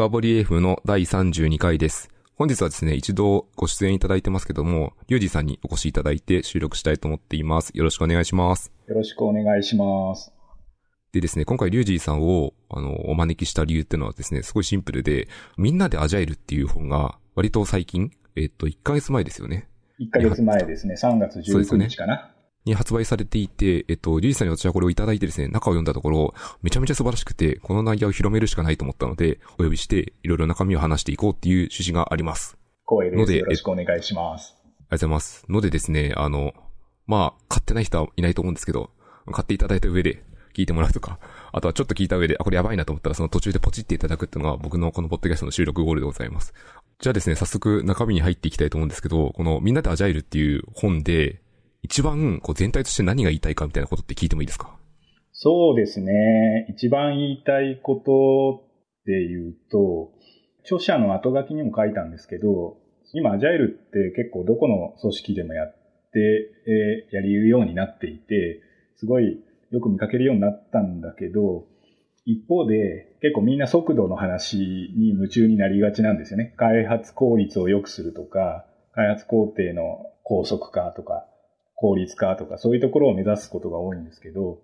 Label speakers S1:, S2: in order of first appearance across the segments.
S1: 深堀 AF の第32回です。本日はですね、一度ご出演いただいてますけども、リュウジさんにお越しいただいて収録したいと思っています。よろしくお願いします。
S2: よろしくお願いします。
S1: でですね、今回リュウジさんを、あの、お招きした理由っていうのはですね、すごいシンプルで、みんなでアジャイルっていう本が、割と最近、えっと、1ヶ月前ですよね。
S2: 1ヶ月前ですね、3月19日かな。
S1: に発売されていて、えっと、リュウジさんに私はこれをいただいてですね、中を読んだところ、めちゃめちゃ素晴らしくて、この内容を広めるしかないと思ったので、お呼びして、いろいろ中身を話していこうっていう趣旨があります。
S2: 光栄です。
S1: ので
S2: よろしくお願いします。
S1: ありがとうございます。のでですね、あの、まあ、買ってない人はいないと思うんですけど、買っていただいた上で聞いてもらうとか、あとはちょっと聞いた上で、あ、これやばいなと思ったらその途中でポチっていただくっていうのが僕のこのポッドキャストの収録ゴールでございます。じゃあですね、早速中身に入っていきたいと思うんですけど、このみんなでアジャイルっていう本で、一番こう全体として何が言いたいかみたいなことって聞いてもいいですか？
S2: そうですね。一番言いたいことっていうと、著者の後書きにも書いたんですけど、今アジャイルって結構どこの組織でもやって、えーやりうるようになっていて、すごいよく見かけるようになったんだけど、一方で結構みんな速度の話に夢中になりがちなんですよね。開発効率を良くするとか、開発工程の高速化とか、効率化とか、そういうところを目指すことが多いんですけど、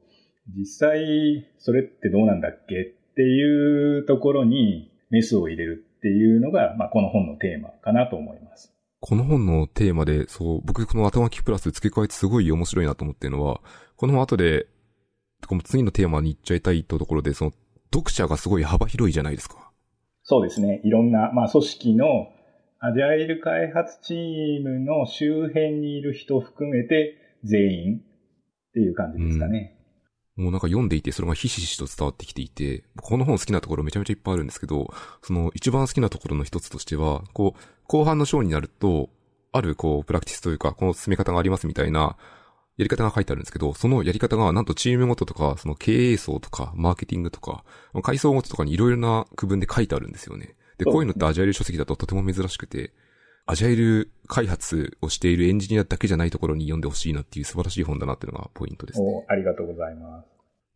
S2: 実際それってどうなんだっけっていうところにメスを入れるっていうのが、まあ、この本のテーマかなと思います。
S1: この本のテーマで、そう、僕この後書きプラス付け加えてすごい面白いなと思ってるのは、この後で、この次のテーマに行っちゃいたいとところで、その、読者がすごい幅広いじゃないですか。
S2: そうですね。いろんな、まあ、組織のアジャイル開発チームの周辺にいる人含めて全員っていう感じですかね。
S1: もうなんか読んでいて、それがひしひしと伝わってきていて、この本好きなところめちゃめちゃいっぱいあるんですけど、その一番好きなところの一つとしては、こう、後半の章になると、あるこう、プラクティスというか、この進め方がありますみたいな、やり方が書いてあるんですけど、そのやり方がなんとチームごととか、その経営層とか、マーケティングとか、階層ごととかにいろいろな区分で書いてあるんですよね。で、こういうのってアジャイル書籍だととても珍しくて、アジャイル開発をしているエンジニアだけじゃないところに読んでほしいなっていう素晴らしい本だなっていうのがポイントですね。
S2: おありがとうございます。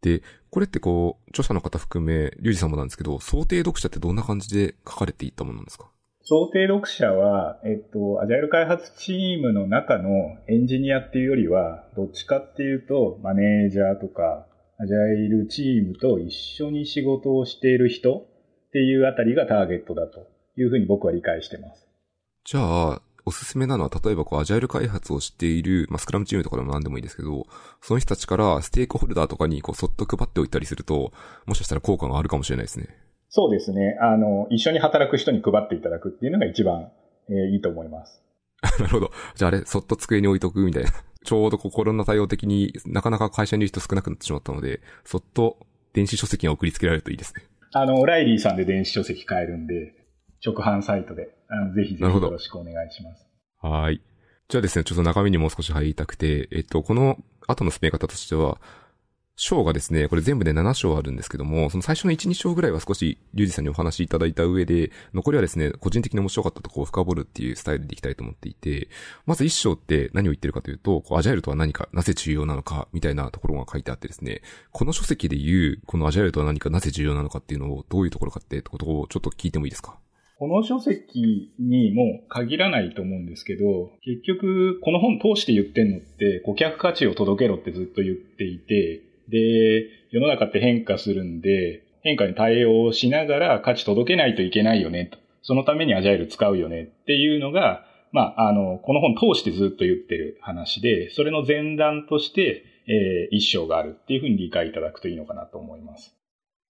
S1: で、これってこう、著者の方含め、リュウジさんもなんですけど、想定読者ってどんな感じで書かれていったものなんですか？
S2: 想定読者は、えっと、アジャイル開発チームの中のエンジニアっていうよりは、どっちかっていうと、マネージャーとか、アジャイルチームと一緒に仕事をしている人っていうあたりがターゲットだというふうに僕は理解してます。
S1: じゃあ、おすすめなのは、例えばこう、アジャイル開発をしている、まあ、スクラムチームとかでも何でもいいですけど、その人たちからステークホルダーとかにこう、そっと配っておいたりすると、もしかしたら効果があるかもしれないですね。
S2: そうですね。あの、一緒に働く人に配っていただくっていうのが一番、えーいいと思います。
S1: なるほど。じゃああれ、そっと机に置いとくみたいな。ちょうどこうコロナ対応的になかなか会社にいる人少なくなってしまったので、そっと電子書籍が送りつけられるといいですね。
S2: あの、ライリーさんで電子書籍買えるんで、直販サイトで、あのぜひぜひよろしくお願いします。
S1: はーい。じゃあですね、ちょっと中身にもう少し入りたくて、えっと、この後の進め方としては、章がですね、これ全部で7章あるんですけども、その最初の1、2章ぐらいは少し、リュウジさんにお話しいただいた上で、残りはですね、個人的に面白かったとこを深掘るっていうスタイルでいきたいと思っていて、まず1章って何を言ってるかというと、こうアジャイルとは何か、なぜ重要なのか、みたいなところが書いてあってですね、この書籍で言う、このアジャイルとは何か、なぜ重要なのかっていうのを、どういうところかってことをちょっと聞いてもいいですか？
S2: この書籍にも限らないと思うんですけど、結局、この本通して言ってんのって、顧客価値を届けろってずっと言っていて、で、世の中って変化するんで、変化に対応しながら価値届けないといけないよねと。そのためにアジャイル使うよねっていうのが、まあ、あの、この本通してずっと言ってる話で、それの前段として、えー一章があるっていうふうに理解いただくといいのかなと思います。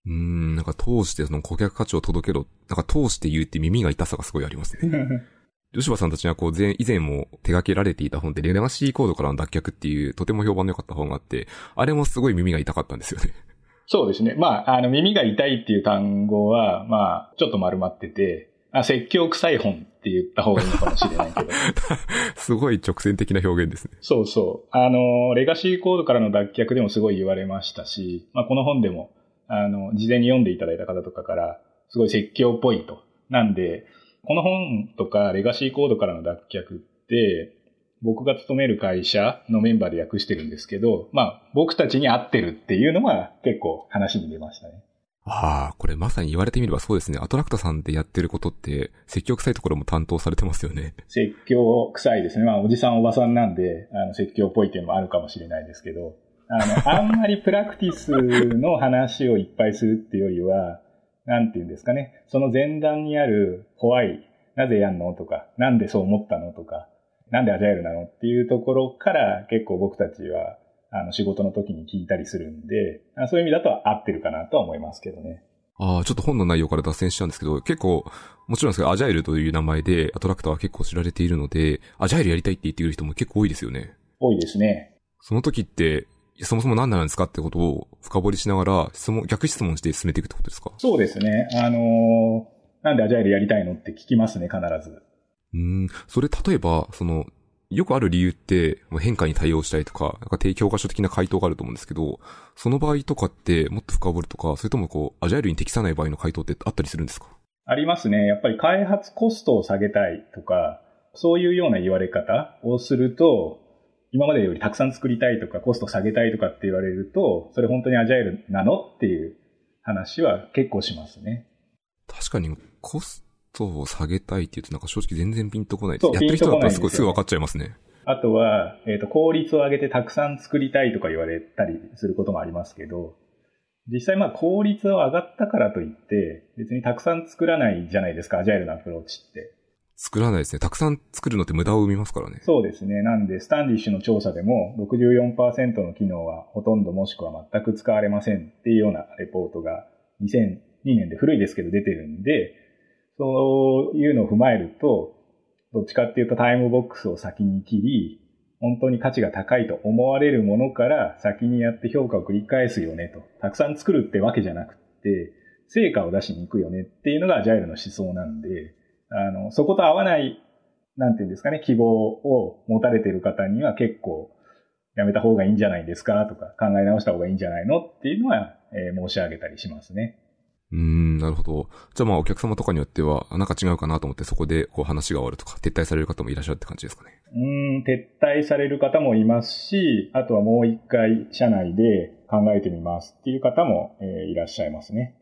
S1: うーん、なんか通してその顧客価値を届けろ。なんか通して言うって耳が痛さがすごいありますね。吉羽さんたちがこう前、以前も手掛けられていた本ってレガシーコードからの脱却っていうとても評判の良かった本があって、あれもすごい耳が痛かったんですよね。
S2: そうですね。まあ、あの、耳が痛いっていう単語は、まあ、ちょっと丸まってて、あ説教臭い本って言った方がいいのかもしれないけど。
S1: すごい直線的な表現ですね。
S2: そうそう。あの、レガシーコードからの脱却でもすごい言われましたし、まあ、この本でも、あの、事前に読んでいただいた方とかから、すごい説教っぽいと。なんで、この本とかレガシーコードからの脱却って、僕が勤める会社のメンバーで訳してるんですけど、まあ、僕たちに合ってるっていうのが結構話に出ましたね。
S1: ああ、これまさに言われてみればそうですね。アトラクタさんでやってることって、積極臭いところも担当されてますよね。
S2: 説教臭いですね。まあ、おじさんおばさんなんで、あの、説教っぽいっていうのもあるかもしれないですけど、あの、あんまりプラクティスの話をいっぱいするっていうよりは、なんていうんですかね。その前段にある怖い、なぜやんのとか、なんでそう思ったのとか、なんでアジャイルなのっていうところから結構僕たちはあの仕事の時に聞いたりするんで、そういう意味だと合ってるかなとは思いますけどね。
S1: ああ、ちょっと本の内容から脱線しちゃうんですけど、結構、もちろんですけど、アジャイルという名前でアトラクターは結構知られているので、アジャイルやりたいって言ってくる人も結構多いですよね。
S2: 多いですね。
S1: その時って、そもそも何なんですかってことを深掘りしながら、質問、逆質問して進めていくってことですか？
S2: そうですね。あのー、なんでアジャイルやりたいのって聞きますね、必ず。
S1: うん。それ例えば、その、よくある理由って、変化に対応したいとか、なんか低教科書的な回答があると思うんですけど、その場合とかってもっと深掘るとか、それともこう、アジャイルに適さない場合の回答ってあったりするんですか？
S2: ありますね。やっぱり開発コストを下げたいとか、そういうような言われ方をすると、今までよりたくさん作りたいとか、コスト下げたいとかって言われると、それ本当にアジャイルなのっていう話は結構しますね。
S1: 確かに、コストを下げたいって言うとなんか正直全然ピンとこないです。やってる人だったらすごいすぐ分かっちゃいますね。
S2: あとは、えっ、ー、と、効率を上げてたくさん作りたいとか言われたりすることもありますけど、実際まあ効率は上がったからといって、別にたくさん作らないじゃないですか、アジャイルなアプローチって。
S1: 作らないですね。たくさん作るのって無駄を生みますからね。
S2: そうですね。なんで、スタンディッシュの調査でも64%の機能はほとんどもしくは全く使われませんっていうようなレポートが2002年で古いですけど出てるんで、そういうのを踏まえると、どっちかっていうとタイムボックスを先に切り、本当に価値が高いと思われるものから先にやって評価を繰り返すよねと。たくさん作るってわけじゃなくて、成果を出しに行くよねっていうのがアジャイルの思想なんで、あの、そこと合わない、なんていうんですかね、希望を持たれている方には結構、やめた方がいいんじゃないですかとか、考え直した方がいいんじゃないのっていうのは、えー、申し上げたりしますね。
S1: うん、なるほど。じゃあまあお客様とかによっては、なんか違うかなと思ってそこでこう話が終わるとか、撤退される方もいらっしゃるって感じですかね。
S2: うん、撤退される方もいますし、あとはもう一回社内で考えてみますっていう方も、えー、いらっしゃいますね。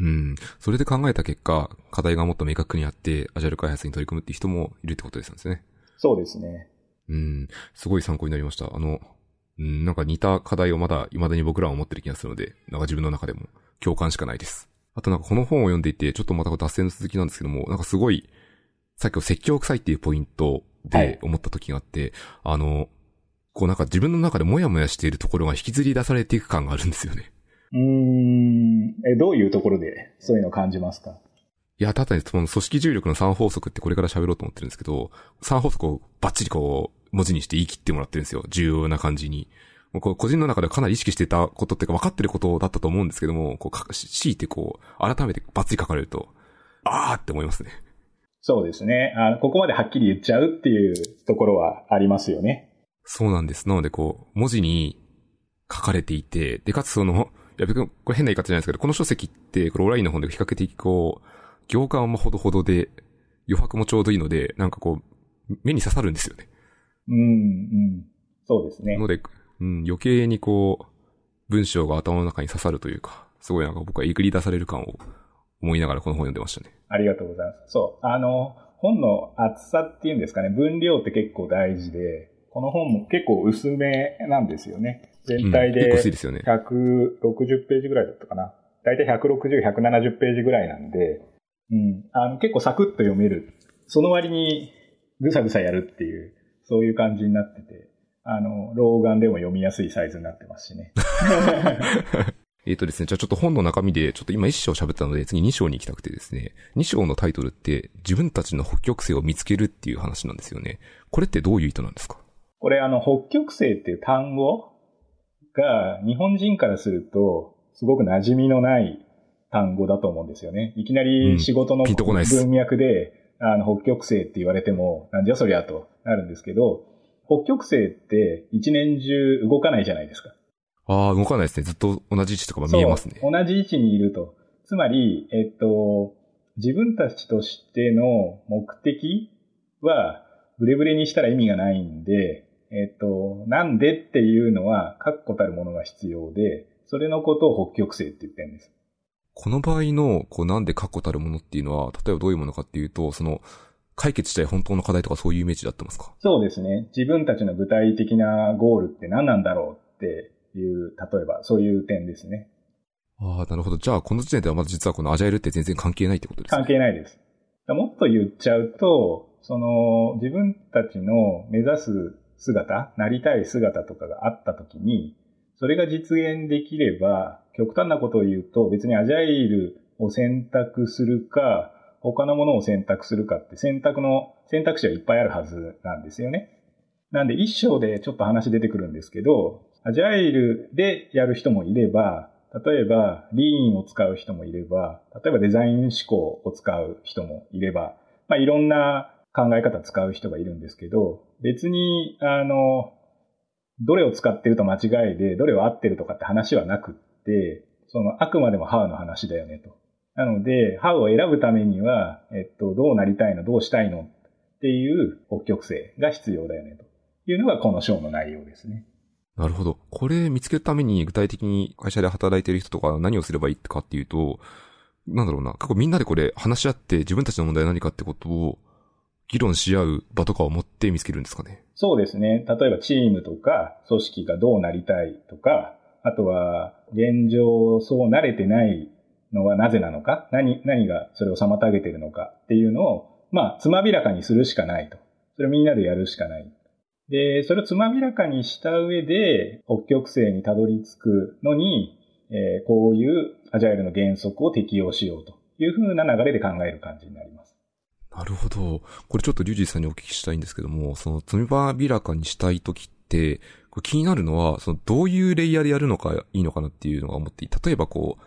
S1: うん。それで考えた結果、課題がもっと明確にあって、アジャイル開発に取り組むっていう人もいるってことですね。
S2: そうですね。
S1: うん。すごい参考になりました。あの、うん、なんか似た課題をまだ未だに僕らは持ってる気がするので、なんか自分の中でも共感しかないです。あとなんかこの本を読んでいて、ちょっとまた脱線の続きなんですけども、なんかすごい、さっきの説教臭いっていうポイントで思った時があって、はい、あの、こうなんか自分の中でモヤモヤしているところが引きずり出されていく感があるんですよね。
S2: うん。え、どういうところでそういうのを感じますか？
S1: いや、ただにその組織重力の3法則ってこれから喋ろうと思ってるんですけど、3法則をバッチリこう、文字にして言い切ってもらってるんですよ。重要な感じに。もうこう個人の中でかなり意識してたことっていうか分かってることだったと思うんですけども、こう、強いてこう、改めてバッチリ書かれると、あーって思いますね。
S2: そうですね。あここまではっきり言っちゃうっていうところはありますよね。
S1: そうなんです。なのでこう、文字に書かれていて、で、かつその、いや、これ変な言い方じゃないですけど、この書籍って、これオラインの本で比較的こう、行間もほどほどで、余白もちょうどいいので、なんかこう、目に刺さるんですよね。
S2: うん、うん。そうですね。
S1: ので、うん、余計にこう、文章が頭の中に刺さるというか、すごいなんか僕はえぐり出される感を思いながらこの本読んでましたね。
S2: ありがとうございます。そう。あの、本の厚さっていうんですかね、分量って結構大事で、この本も結構薄めなんですよね。全体で160ページぐらいだったかな。だいたい160、170ページぐらいなんで、うん、あの結構サクッと読める。その割にぐさぐさやるっていう、そういう感じになってて、あの、老眼でも読みやすいサイズになってますしね。
S1: えっとですね、じゃあちょっと本の中身で、ちょっと今1章喋ったので、次2章に行きたくてですね、2章のタイトルって、自分たちの北極星を見つけるっていう話なんですよね。これってどういう意図なんですか？
S2: これあの、北極星っていう単語が、日本人からすると、すごく馴染みのない単語だと思うんですよね。いきなり仕事の文脈で、あの、北極星って言われても、なんじゃそりゃとなるんですけど、北極星って一年中動かないじゃないですか。
S1: ああ、動かないですね。ずっと同じ位置とかも見えますね。
S2: 同じ位置にいると。つまり、えっと、自分たちとしての目的は、ブレブレにしたら意味がないんで、えっと、なんでっていうのは、確固たるものが必要で、それのことを北極星って言ってるんです。
S1: この場合の、こうなんで確固たるものっていうのは、例えばどういうものかっていうと、その、解決したい本当の課題とかそういうイメージだってますか？
S2: そうですね。自分たちの具体的なゴールって何なんだろうっていう、例えばそういう点ですね。
S1: ああ、なるほど。じゃあ、この時点ではまず実はこのアジャイルって全然関係ないってことですか
S2: 関係ないです。もっと言っちゃうと、その、自分たちの目指す姿、なりたい姿とかがあった時に、それが実現できれば、極端なことを言うと、別にアジャイルを選択するか、他のものを選択するかって選択の選択肢はいっぱいあるはずなんですよね。なんで一章でちょっと話出てくるんですけど、アジャイルでやる人もいれば、例えばリーンを使う人もいれば、例えばデザイン思考を使う人もいれば、まあいろんな考え方使う人がいるんですけど、別に、あの、どれを使ってると間違いで、どれを合ってるとかって話はなくって、そのあくまでも How の話だよねと。なので、How を選ぶためには、えっと、どうなりたいの、どうしたいのっていう北極星が必要だよねというのがこの章の内容ですね。
S1: なるほど。これ見つけるために具体的に会社で働いてる人とか何をすればいいかっていうと、なんだろうな、過去みんなでこれ話し合って自分たちの問題は何かってことを議論し合う場とかを持って見つけるんですかね？
S2: そうですね。例えばチームとか組織がどうなりたいとか、あとは現状そう慣れてないのはなぜなのか、何、何がそれを妨げてるのかっていうのを、まあ、つまびらかにするしかないと。それをみんなでやるしかない。で、それをつまびらかにした上で、北極星にたどり着くのに、えー、こういうアジャイルの原則を適用しようというふうな流れで考える感じになります。
S1: なるほど。これちょっとリュウジーさんにお聞きしたいんですけども、その、つまびらかにしたいときって、これ気になるのは、その、どういうレイヤーでやるのがいいのかなっていうのが思って。例えばこう、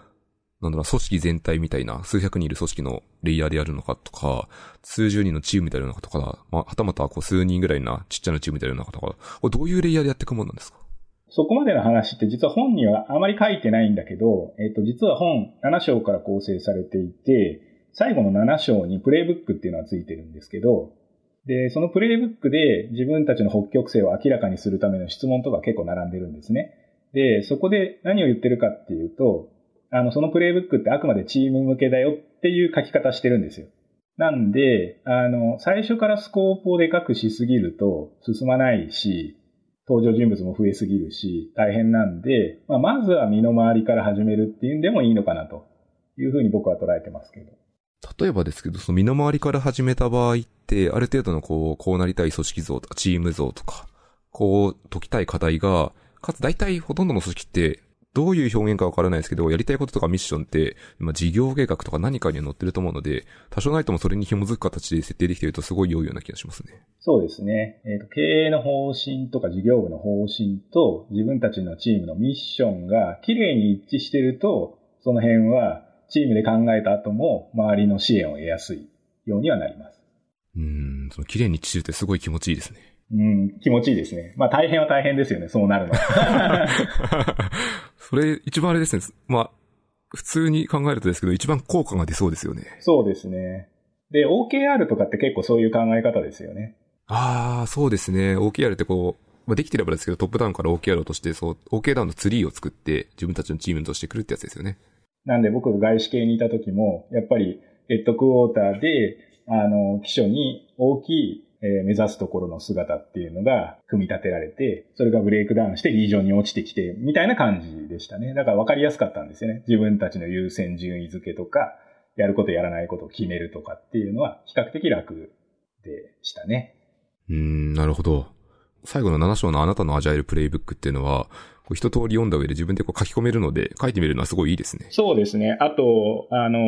S1: なんだろう、組織全体みたいな、数百人いる組織のレイヤーでやるのかとか、数十人のチームでやるのかとか、まあ、はたまたこう数人ぐらいなちっちゃなチームでやるのかとか、これどういうレイヤーでやっていくもんなんですか？
S2: そこまでの話って実は本にはあまり書いてないんだけど、えっ、と、実は本7章から構成されていて、最後の7章にプレイブックっていうのがついてるんですけど、で、そのプレイブックで自分たちの北極星を明らかにするための質問とか結構並んでるんですね。で、そこで何を言ってるかっていうと、あの、そのプレイブックってあくまでチーム向けだよっていう書き方してるんですよ。なんで、あの、最初からスコープをでかくしすぎると進まないし、登場人物も増えすぎるし、大変なんで、まあ、まずは身の回りから始めるっていうんでもいいのかなというふうに僕は捉えてますけど。
S1: 例えばですけど、その身の回りから始めた場合って、ある程度のこう、こうなりたい組織像とかチーム像とか、こう解きたい課題が、かつ大体ほとんどの組織ってどういう表現かわからないですけど、やりたいこととかミッションって、今事業計画とか何かには載ってると思うので、多少ないともそれに紐づく形で設定できているとすごい良いような気がしますね。
S2: そうですね。えっ、ー、と、経営の方針とか事業部の方針と自分たちのチームのミッションが綺麗に一致してると、その辺はチームで考えた後も周りの支援を得やすいようにはなります。
S1: うん、その綺麗に一致するってすごい気持ちいいですね。
S2: うん、気持ちいいですね。まあ大変は大変ですよね、そうなるの。
S1: それ一番あれですね。まあ、普通に考えるとですけど、一番効果が出そうですよね。
S2: そうですね。で、OKR とかって結構そういう考え方ですよね。
S1: ああ、そうですね。OKR ってこう、まあ、できてればですけど、トップダウンから OKR として、そう、OK ダウンのツリーを作って、自分たちのチームとしてくるってやつですよね。
S2: なんで僕が外資系にいた時も、やっぱり、ヘッドクォーターで、あの、基礎に大きいえー、目指すところの姿っていうのが組み立てられて、それがブレイクダウンしてリージョンに落ちてきて、みたいな感じでしたね。だから分かりやすかったんですよね。自分たちの優先順位付けとか、やることやらないことを決めるとかっていうのは比較的楽でしたね。
S1: うん、なるほど。最後の7章のあなたのアジャイルプレイブックっていうのは、一通り読んだ上で自分でこう書き込めるので、書いてみるのはすごいいいですね。
S2: そうですね。あと、あの、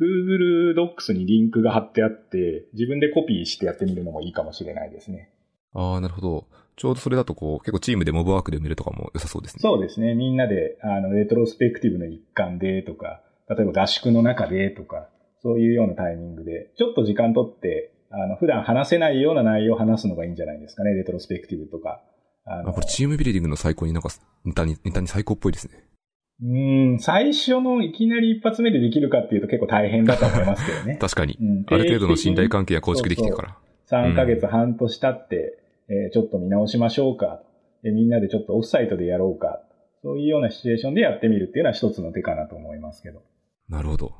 S2: Google Docs にリンクが貼ってあって、自分でコピーしてやってみるのもいいかもしれないですね。
S1: ああ、なるほど。ちょうどそれだとこう、結構チームでモブワークで埋めるとかも良さそうですね。
S2: そうですね。みんなで、あの、レトロスペクティブの一環でとか、例えば合宿の中でとか、そういうようなタイミングで、ちょっと時間とって、あの、普段話せないような内容を話すのがいいんじゃないですかね。レトロスペクティブとか。
S1: あの、これチームビルディングの最高になんか、ネタに、ネタに最高っぽいですね。
S2: うん、最初のいきなり一発目でできるかっていうと結構大変だと思いますけどね。
S1: 確かに、うん。ある程度の信頼関係が構築できてるから。
S2: そうそう3ヶ月半年経って、えー、ちょっと見直しましょうか。でみんなでちょっとオフサイトでやろうか。そそういうようなシチュエーションでやってみるっていうのは一つの手かなと思いますけど。
S1: なるほど。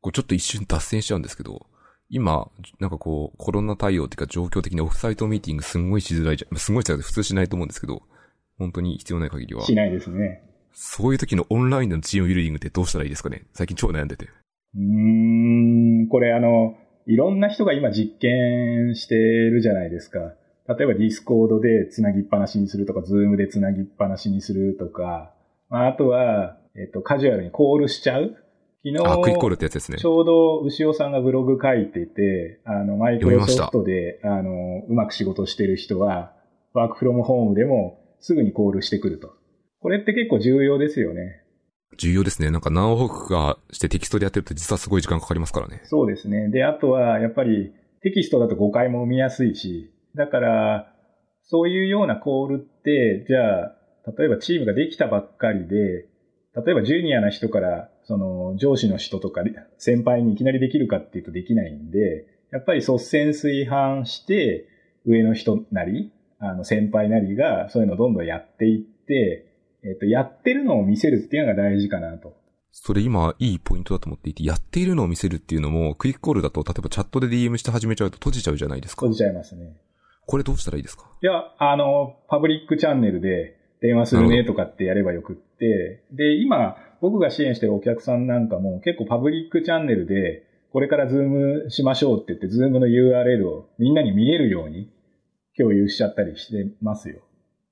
S1: これちょっと一瞬脱線しちゃうんですけど、今、なんかこう、コロナ対応っていうか状況的にオフサイトミーティングすんごいしづらいじゃん。すんごいじゃなくて普通しないと思うんですけど、本当に必要ない限りは。
S2: しないですね。
S1: そういう時のオンラインでのチームビルディングってどうしたらいいですかね？最近超悩んでて。
S2: うーん、これあの、いろんな人が今実験してるじゃないですか。例えばディスコードでつなぎっぱなしにするとか、ズームでつなぎっぱなしにするとか、あとは、えっと、カジュアルにコールしちゃう昨日、
S1: あ、 quick call ってやつですね。
S2: ちょうど牛尾さんがブログ書いてて、あの、マイクロソフトで、あの、うまく仕事してる人は、 work from home でもすぐにコールしてくると。これって結構重要ですよね。
S1: 重要ですね。なんか何往復かしてテキストでやってると実はすごい時間かかりますからね。
S2: そうですね。で、あとは、やっぱりテキストだと誤解も生みやすいし、だから、そういうようなコールって、じゃあ、例えばチームができたばっかりで、例えばジュニアな人から、その上司の人とか先輩にいきなりできるかっていうとできないんで、やっぱり率先炊飯して、上の人なり、あの先輩なりがそういうのをどんどんやっていって、えっと、やってるのを見せるっていうのが大事かなと。
S1: それ今いいポイントだと思っていて、やっているのを見せるっていうのも、 quick call だと、例えばチャットで DM して始めちゃうと閉じちゃうじゃないですか。
S2: 閉じちゃいますね。
S1: これどうしたらいいですか？
S2: いや、あの、パブリックチャンネルで電話するねとかってやればよくって、で、今、僕が支援してるお客さんなんかも結構パブリックチャンネルで、これからズームしましょうって言って、ズームの URL をみんなに見えるように共有しちゃったりしてますよ。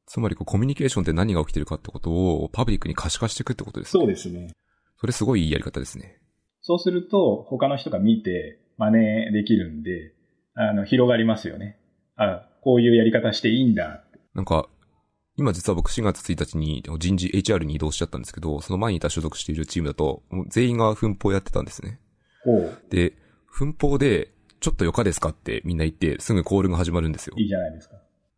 S1: つまりこうコミュニケーションって何が起きてるかってことをパブリックに可視化していくってことですね。
S2: そうですね。
S1: それすごいいいやり方ですね。
S2: そうすると、他の人が見て真似できるんで、あの、広がりますよね。あ、こういうやり方していいんだ。
S1: なんか、今実は僕4月1日に人事 HR に移動しちゃったんですけど、その前にいた所属しているチームだと、全員が奮法やってたんですね。で、奮法で、ちょっとよかですかってみんな言って、すぐコールが始まるんですよ
S2: い。いじゃないですか。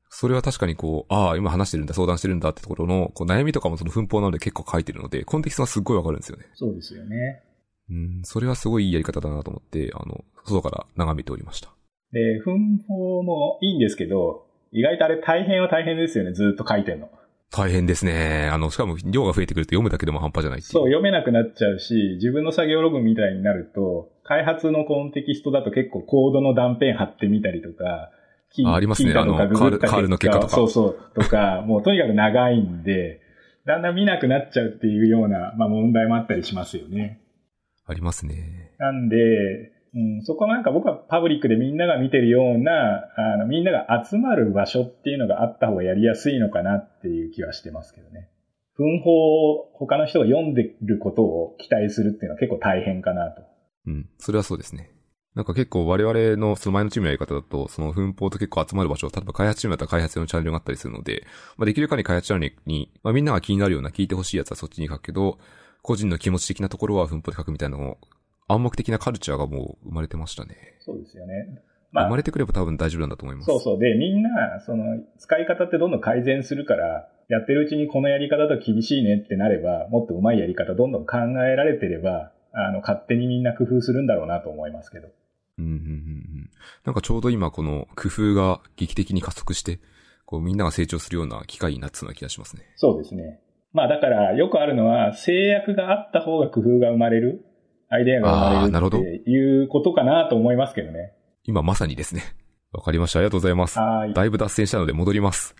S1: それは確かにこう、ああ、今話してるんだ、相談してるんだってところの、こう悩みとかもその奮法なので結構書いてるので、コンテキストがすっごいわかるんですよね。
S2: そうですよね。
S1: うん、それはすごいいいやり方だなと思って、あの、外から眺めておりました。
S2: で、奮法もいいんですけど、意外とあれ大変は大変ですよね、ずっと書いてんの。
S1: 大変ですね。あの、しかも量が増えてくると読むだけでも半端じゃない。
S2: そう、読めなくなっちゃうし、自分の作業ログみたいになると、開発のコンテキストだと結構コードの断片貼ってみたりとか、キ
S1: あありますねあの
S2: ググった
S1: カールの結果とか
S2: そうそう、とか、もうとにかく長いんで、だんだん見なくなっちゃうっていうような、まあ問題もあったりしますよね。
S1: ありますね。
S2: なんで、うん、そこなんか僕はパブリックでみんなが見てるような、あの、みんなが集まる場所っていうのがあった方がやりやすいのかなっていう気はしてますけどね。奮法を他の人が読んでることを期待するっていうのは結構大変かなと。
S1: うん。それはそうですね。なんか結構我々のその前のチームのやり方だと、その奮法と結構集まる場所、例えば開発チームだったら開発用のチャンネルがあったりするので、まあ、できる限り開発チャンネルに、まあ、みんなが気になるような聞いてほしいやつはそっちに書くけど、個人の気持ち的なところは奮法で書くみたいなのを、暗黙的なカルチャーがもう生まれてましたね。
S2: そうですよね。まあ
S1: 生ま、れてくれば多分大丈夫なんだと思います。
S2: そうそう。で、みんな、その、使い方ってどんどん改善するから、やってるうちにこのやり方だと厳しいねってなれば、もっと上手いやり方どんどん考えられてれば、あの、勝手にみんな工夫するんだろうなと思いますけど。
S1: うんうんうんうん。なんかちょうど今この工夫が劇的に加速して、こうみんなが成長するような機会になってそうな気がしますね。
S2: そうですね。まあだからよくあるのは制約があった方が工夫が生まれる、アイデアが生ま
S1: あーなるほど
S2: れるっていうことかなと思いますけどね。
S1: 今まさにですね。わかりました。ありがとうございます。
S2: はい。
S1: だいぶ脱線したので戻ります。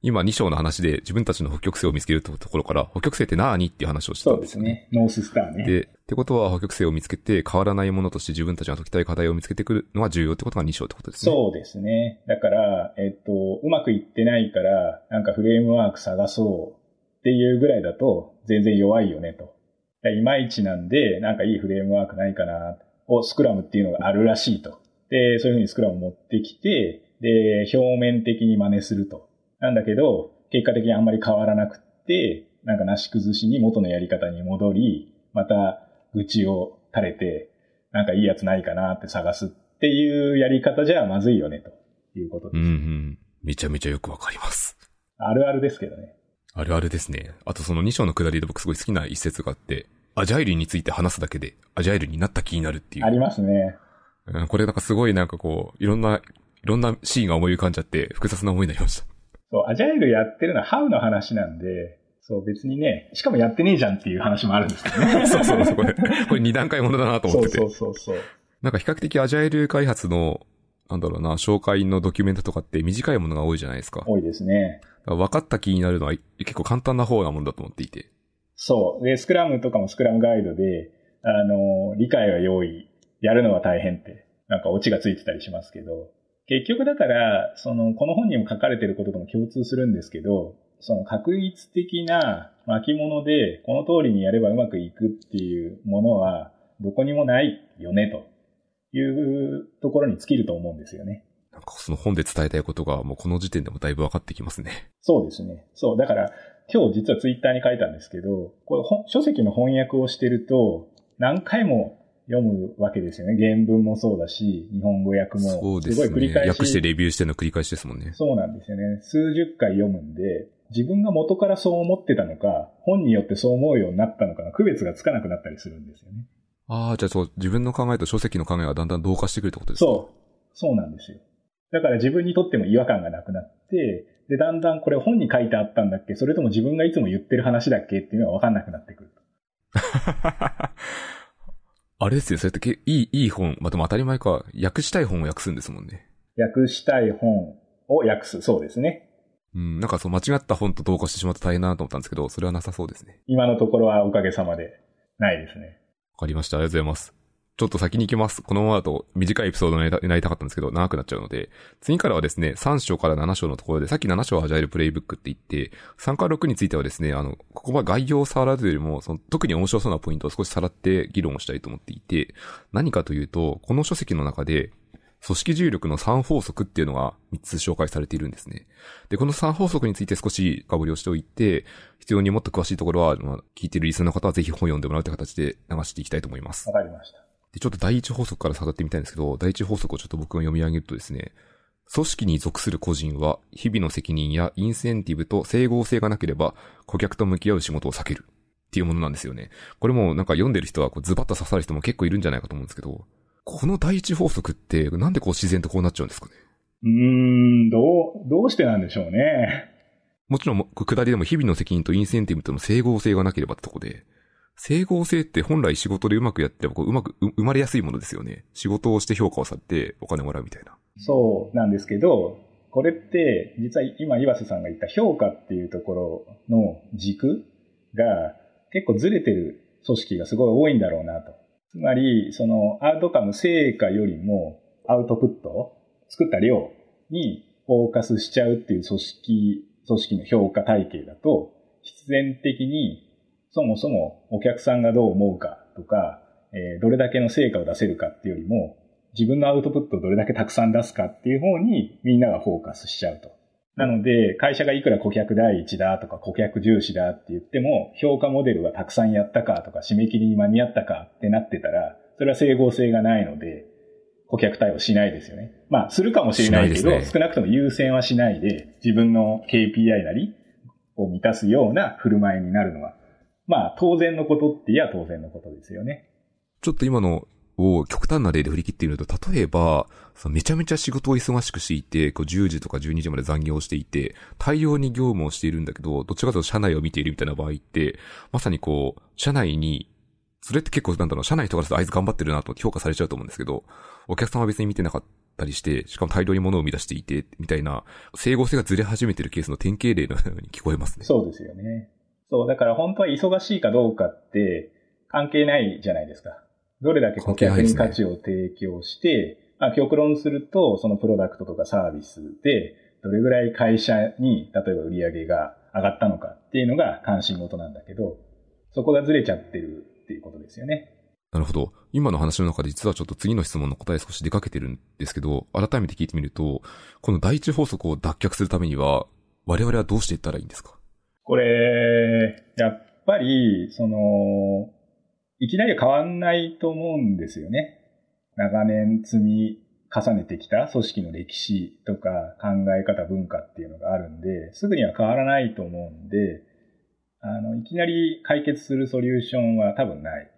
S1: 今2章の話で自分たちの北極星を見つけるところから、北極星って何？っていう話をしてた
S2: そうんで
S1: ですよね。
S2: すね。ノーススターね。
S1: で、ってことは北極星を見つけて変わらないものとして自分たちが解きたい課題を見つけてくるのが重要ってことが2章ってことですね。
S2: そうですね。だから、えっと、うまくいってないから、なんかフレームワーク探そうっていうぐらいだと、全然弱いよねと。だいまいちなんで、なんかいいフレームワークないかな、をスクラムっていうのがあるらしいと。で、そういうふうにスクラムを持ってきて、で、表面的に真似すると。なんだけど、結果的にあんまり変わらなくって、なんかなし崩しに元のやり方に戻り、また愚痴を垂れて、なんかいいやつないかなって探すっていうやり方じゃまずいよね、ということです。
S1: うんうん。めちゃめちゃよくわかります。
S2: あるあるですけどね。
S1: あるあるですね。あとその2章の下りで僕すごい好きな一節があって、アジャイルについて話すだけで、アジャイルになった気になるっていう。
S2: ありますね。
S1: うんこれなんかすごいなんかこう、いろんな、いろんなシーンが思い浮かんじゃって、複雑な思いになりました。
S2: そう、アジャイルやってるのはハウの話なんで、そう、別にね、しかもやってねえじゃんっていう話もあるんですけどね。
S1: そうそうそう。これ、これ二段階ものだなと思ってて。
S2: そうそうそうそう。
S1: なんか比較的アジャイル開発の、なんだろうな、紹介のドキュメントとかって短いものが多いじゃないですか。
S2: 多いですね。
S1: 分かった気になるのは結構簡単な方なものだと思っていて。
S2: そう。で、スクラムとかもスクラムガイドで、あの、理解は用意、やるのは大変って、なんかオチがついてたりしますけど、結局だから、その、この本にも書かれてることとも共通するんですけど、その確率的な巻物で、この通りにやればうまくいくっていうものは、どこにもないよね、というところに尽きると思うんですよね。
S1: なんかその本で伝えたいことがもうこの時点でもだいぶ分かってきますね。
S2: そうですね。そう。だから、今日実はツイッターに書いたんですけど、これ本書籍の翻訳をしてると、何回も読むわけですよね。原文もそうだし、日本語訳も。
S1: そうですね。
S2: すごい繰り返し。
S1: 訳してレビューしての繰り返しですもんね。
S2: そうなんですよね。数十回読むんで、自分が元からそう思ってたのか、本によってそう思うようになったのかの区別がつかなくなったりするんですよね。
S1: ああ、じゃあそう、自分の考えと書籍の考えがだんだん同化してくるってことですか？
S2: そう。そうなんですよ。だから自分にとっても違和感がなくなって、で、だんだんこれ本に書いてあったんだっけそれとも自分がいつも言ってる話だっけっていうのがわかんなくなってくる。
S1: あれですよ、それってけいい、いい本。まあ、でも当たり前か。訳したい本を訳すんですもんね。
S2: 訳したい本を訳す。そうですね。
S1: うん、なんかそう、間違った本と同化してしまって大変だなと思ったんですけど、それはなさそうですね。
S2: 今のところはおかげさまでないですね。
S1: わかりました。ありがとうございます。ちょっと先に行きます。このままだと短いエピソードになりたかったんですけど、長くなっちゃうので、次からはですね、3章から7章のところで、さっき7章はアジャイルプレイブックって言って、3から6についてはですね、あの、ここは概要を触らずよりも、その特に面白そうなポイントを少しさらって議論をしたいと思っていて、何かというと、この書籍の中で、組織重力の3法則っていうのが3つ紹介されているんですね。で、この3法則について少し深掘りをしておいて、必要にもっと詳しいところは、まあ、聞いているリスナーの方はぜひ本読んでもらうという形で流していきたいと思います。
S2: わかりました。
S1: で、ちょっと第一法則から探ってみたいんですけど、第一法則をちょっと僕が読み上げるとですね、組織に属する個人は、日々の責任やインセンティブと整合性がなければ、顧客と向き合う仕事を避ける。っていうものなんですよね。これもなんか読んでる人はこうズバッと刺さる人も結構いるんじゃないかと思うんですけど、この第一法則ってなんでこう自然とこうなっちゃうんですかね？
S2: うーん、どう、どうしてなんでしょうね。
S1: もちろん、下りでも日々の責任とインセンティブとの整合性がなければってとこで、整合性って本来仕事でうまくやってればこううまく生まれやすいものですよね。仕事をして評価をされてお金もらうみたいな。
S2: そうなんですけど、これって、実は今岩瀬さんが言った評価っていうところの軸が結構ずれてる組織がすごい多いんだろうなと。つまり、そのアウトカム、成果よりもアウトプット、作った量にフォーカスしちゃうっていう組織、組織の評価体系だと、必然的にそもそもお客さんがどう思うかとか、えーどれだけの成果を出せるかっていうよりも、自分のアウトプットをどれだけたくさん出すかっていう方にみんながフォーカスしちゃうと。なので、会社がいくら顧客第一だとか顧客重視だって言っても、評価モデルはたくさんやったかとか締め切りに間に合ったかってなってたら、それは整合性がないので、顧客対応しないですよね。まあ、するかもしれないけど、
S1: ね
S2: 少なくとも優先はしないで、自分の KPI なりを満たすような振る舞いになるのは、まあ、当然のことって言えば当然のことですよね。
S1: ちょっと今のを極端な例で振り切ってみると、例えば、そのめちゃめちゃ仕事を忙しくしていて、こう10時とか12時まで残業をしていて、大量に業務をしているんだけど、どっちかというと社内を見ているみたいな場合って、まさにこう、社内に、それって結構なんだろう、社内とかだとあいつ頑張ってるなと評価されちゃうと思うんですけど、お客さんは別に見てなかったりして、しかも大量に物を生み出していて、みたいな、整合性がずれ始めてるケースの典型例のように聞こえますね。
S2: そうですよね。そう、だから本当は忙しいかどうかって関係ないじゃないですか。どれだけ顧客に価値を提供して、まあ極論すると、そのプロダクトとかサービスで、どれぐらい会社に、例えば売り上げが上がったのかっていうのが関心事なんだけど、そこがずれちゃってるっていうことですよね。
S1: なるほど。今の話の中で実はちょっと次の質問の答え少し出かけてるんですけど、改めて聞いてみると、この第一法則を脱却するためには、我々はどうしていったらいいんですか？
S2: これ、やっぱり、その、いきなり変わんないと思うんですよね。長年積み重ねてきた組織の歴史とか考え方文化っていうのがあるんで、すぐには変わらないと思うんで、あの、いきなり解決するソリューションは多分ない。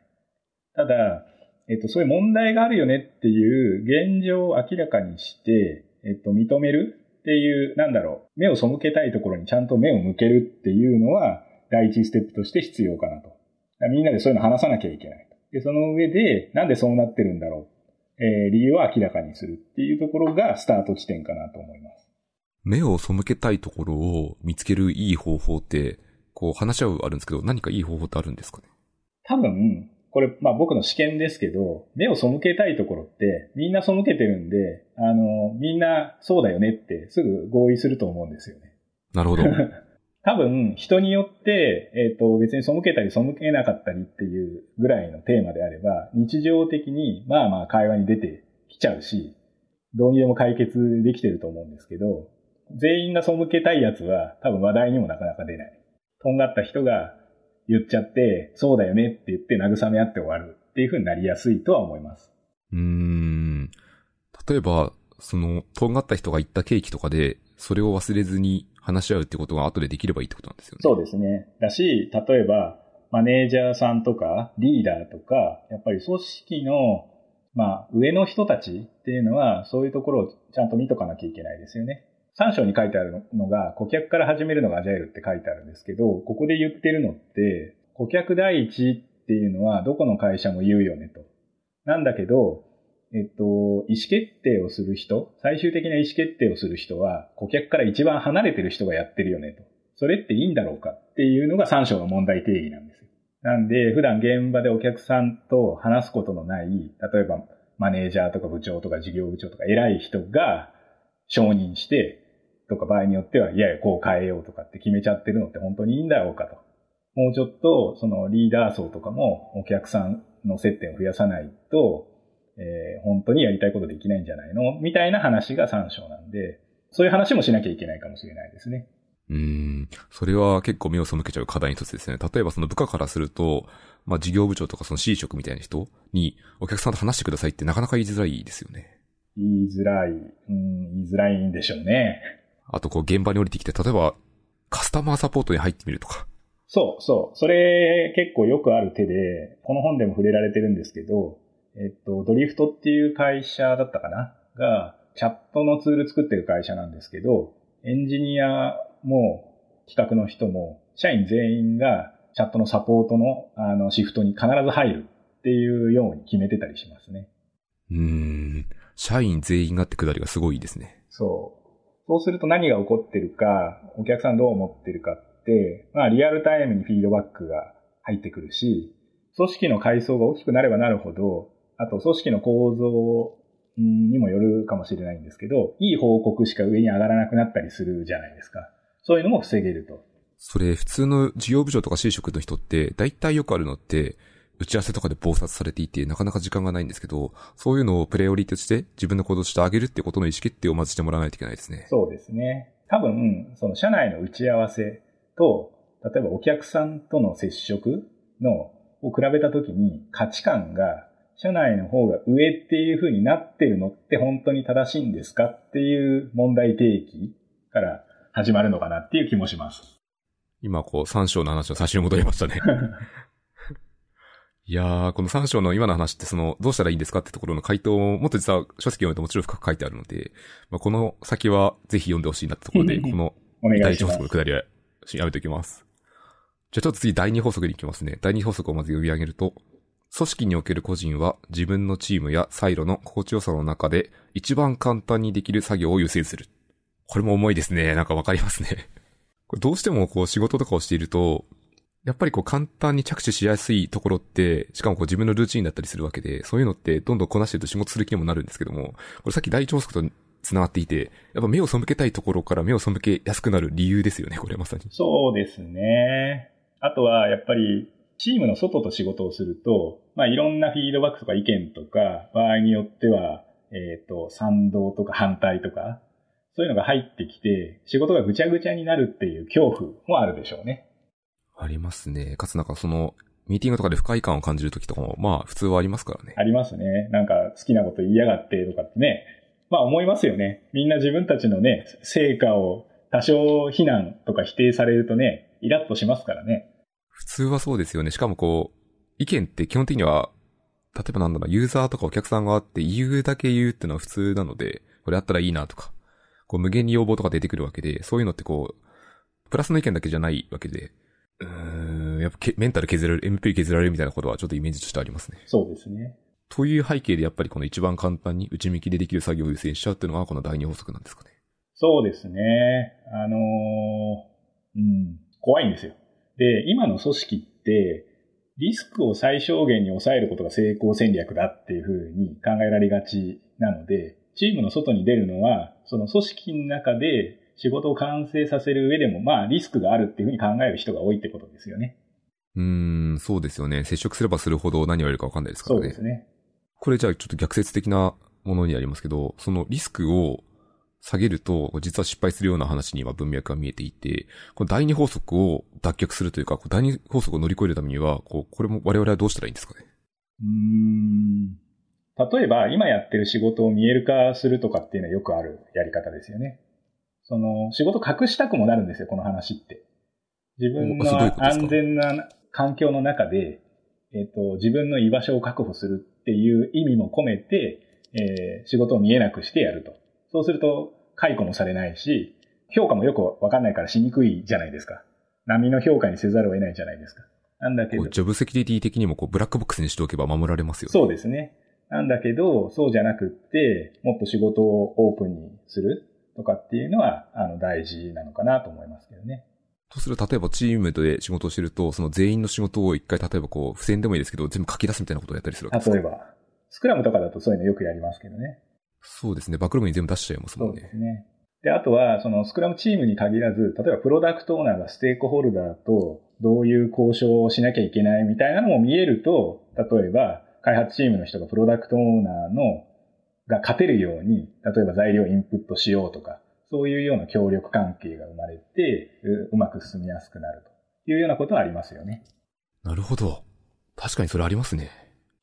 S2: ただ、えっと、そういう問題があるよねっていう現状を明らかにして、えっと、認めるっていう、なんだろう、目を背けたいところにちゃんと目を向けるっていうのは、第一ステップとして必要かなと。みんなでそういうの話さなきゃいけないと。で、その上で、なんでそうなってるんだろう。えー、理由を明らかにするっていうところがスタート地点かなと思います。
S1: 目を背けたいところを見つけるいい方法って、こう話し合うあるんですけど、何かいい方法ってあるんですかね？
S2: 多分、これ、まあ僕の試験ですけど、目を背けたいところって、みんな背けてるんで、あの、みんなそうだよねってすぐ合意すると思うんですよね。
S1: なるほど。
S2: 多分、人によって、えっ、ー、と、別に背けたり背けなかったりっていうぐらいのテーマであれば、日常的に、まあまあ会話に出てきちゃうし、どうにでも解決できてると思うんですけど、全員が背けたいやつは多分話題にもなかなか出ない。とんがった人が言っちゃって、そうだよねって言って慰め合って終わるっていう風になりやすいとは思います。
S1: うーん。例えば、その、とんがった人が言ったケーキとかで、それを忘れずに話し合うってことが後でできればいいってことなんですよね。
S2: そうですね。だし、例えば、マネージャーさんとか、リーダーとか、やっぱり組織の、まあ、上の人たちっていうのは、そういうところをちゃんと見とかなきゃいけないですよね。3章に書いてあるのが、顧客から始めるのがアジャイルって書いてあるんですけど、ここで言ってるのって、顧客第一っていうのはどこの会社も言うよねと。なんだけど、えっと、意思決定をする人、最終的な意思決定をする人は、顧客から一番離れてる人がやってるよねと。それっていいんだろうかっていうのが3章の問題定義なんですよ。なんで、普段現場でお客さんと話すことのない、例えばマネージャーとか部長とか事業部長とか偉い人が承認して、とか場合によっては、いやいや、こう変えようとかって決めちゃってるのって本当にいいんだろうかと。もうちょっと、そのリーダー層とかもお客さんの接点を増やさないと、えー、本当にやりたいことできないんじゃないの？みたいな話が3章なんで、そういう話もしなきゃいけないかもしれないですね。
S1: うん。それは結構目を背けちゃう課題の一つですね。例えばその部下からすると、まあ事業部長とかその C 職みたいな人にお客さんと話してくださいってなかなか言いづらいですよね。
S2: 言いづらい。うん、言いづらいんでしょうね。
S1: あとこう現場に降りてきて、例えばカスタマーサポートに入ってみるとか。
S2: そうそう。それ結構よくある手で、この本でも触れられてるんですけど、えっと、ドリフトっていう会社だったかな？が、チャットのツール作ってる会社なんですけど、エンジニアも企画の人も、社員全員がチャットのサポートのあのシフトに必ず入るっていうように決めてたりしますね。
S1: うーん。社員全員がってくだりがすごいですね。
S2: そう。そうすると何が起こってるか、お客さんどう思ってるかって、まあリアルタイムにフィードバックが入ってくるし、組織の階層が大きくなればなるほど、あと組織の構造にもよるかもしれないんですけど、いい報告しか上に上がらなくなったりするじゃないですか。そういうのも防げると。
S1: それ、普通の事業部長とか C 職の人って、大体よくあるのって、打ち合わせとかで暴殺されていて、なかなか時間がないんですけど、そういうのをプレイオリとして自分の行動してあげるってことの意思決定をまずしてもらわないといけないですね。
S2: そうですね。多分、その社内の打ち合わせと、例えばお客さんとの接触の、を比べたときに価値観が社内の方が上っていう風になってるのって本当に正しいんですかっていう問題提起から始まるのかなっていう気もします。
S1: 今こう三章の話を最初に戻りましたね。いやー、この三章の今の話ってその、どうしたらいいんですかってところの回答を、もっと実は書籍読むともちろん深く書いてあるので、まあ、この先はぜひ読んでほしいなってところで、この第一法則のくだりはやめておきます。じゃあちょっと次第二法則に行きますね。第二法則をまず読み上げると、組織における個人は自分のチームやサイロの心地よさの中で一番簡単にできる作業を優先する。これも重いですね。なんかわかりますね。これどうしてもこう仕事とかをしていると、やっぱりこう簡単に着手しやすいところって、しかもこう自分のルーチンだったりするわけで、そういうのってどんどんこなしてると仕事する気にもなるんですけども、これさっき第一法則と繋がっていて、やっぱ目を背けたいところから目を背けやすくなる理由ですよね、これまさに。
S2: そうですね。あとは、やっぱり、チームの外と仕事をすると、まあ、いろんなフィードバックとか意見とか、場合によっては、えっ、ー、と、賛同とか反対とか、そういうのが入ってきて、仕事がぐちゃぐちゃになるっていう恐怖もあるでしょうね。
S1: ありますね。かつなんかその、ミーティングとかで不快感を感じるときとかも、まあ普通はありますからね。
S2: ありますね。なんか好きなこと言いやがってとかってね。まあ思いますよね。みんな自分たちのね、成果を多少非難とか否定されるとね、イラッとしますからね。
S1: 普通はそうですよね。しかもこう、意見って基本的には、例えばなんだろう、ユーザーとかお客さんがあって言うだけ言うってのは普通なので、これあったらいいなとか、こう無限に要望とか出てくるわけで、そういうのってこう、プラスの意見だけじゃないわけで、うーん、やっぱけメンタル削られる、MP 削られるみたいなことはちょっとイメージとしてありますね。
S2: そうですね。
S1: という背景でやっぱりこの一番簡単に内向きでできる作業を優先しちゃうっていうのがこの第二法則なんですかね。
S2: そうですね。あのーうん、怖いんですよ。で、今の組織って、リスクを最小限に抑えることが成功戦略だっていうふうに考えられがちなので、チームの外に出るのは、その組織の中で仕事を完成させる上でも、まあリスクがあるっていうふうに考える人が多いってことですよね。
S1: うーん、そうですよね。接触すればするほど何をやるかわかんないですからね。
S2: そうですね。
S1: これじゃあちょっと逆説的なものになりますけど、そのリスクを下げると、実は失敗するような話に今文脈が見えていて、この第二法則を脱却するというか、第二法則を乗り越えるためには、こう、これも我々はどうしたらいいんですかね？
S2: うーん。例えば、今やってる仕事を見える化するとかっていうのはよくあるやり方ですよね。その、仕事隠したくもなるんですよ、この話って。自分の安全な環境の中で、えっ、と、自分の居場所を確保するっていう意味も込めて、えー仕事を見えなくしてやると。そうすると、解雇もされないし、評価もよくわかんないからしにくいじゃないですか。波の評価にせざるを得ないじゃないですか。なんだけど
S1: ジョブセキュリティ的にもこう、ブラックボックスにしておけば守られますよね。
S2: そうですね。なんだけど、そうじゃなくって、もっと仕事をオープンにするとかっていうのは、あの、大事なのかなと思いますけどね。
S1: とすると、例えばチームで仕事をしてると、その全員の仕事を一回、例えばこう、付箋でもいいですけど、全部書き出すみたいなことをやったりするわけですか？
S2: 例えば、スクラムとかだとそういうのよくやりますけどね。
S1: そうですね。バックログに全部出しちゃいますもんね
S2: そうです。ね。で、あとは、そのスクラムチームに限らず、例えばプロダクトオーナーがステークホルダーとどういう交渉をしなきゃいけないみたいなのも見えると、例えば、開発チームの人がプロダクトオーナーの、が勝てるように、例えば材料をインプットしようとか、そういうような協力関係が生まれて、ううまく進みやすくなるというようなことはありますよね。
S1: なるほど。確かにそれありますね。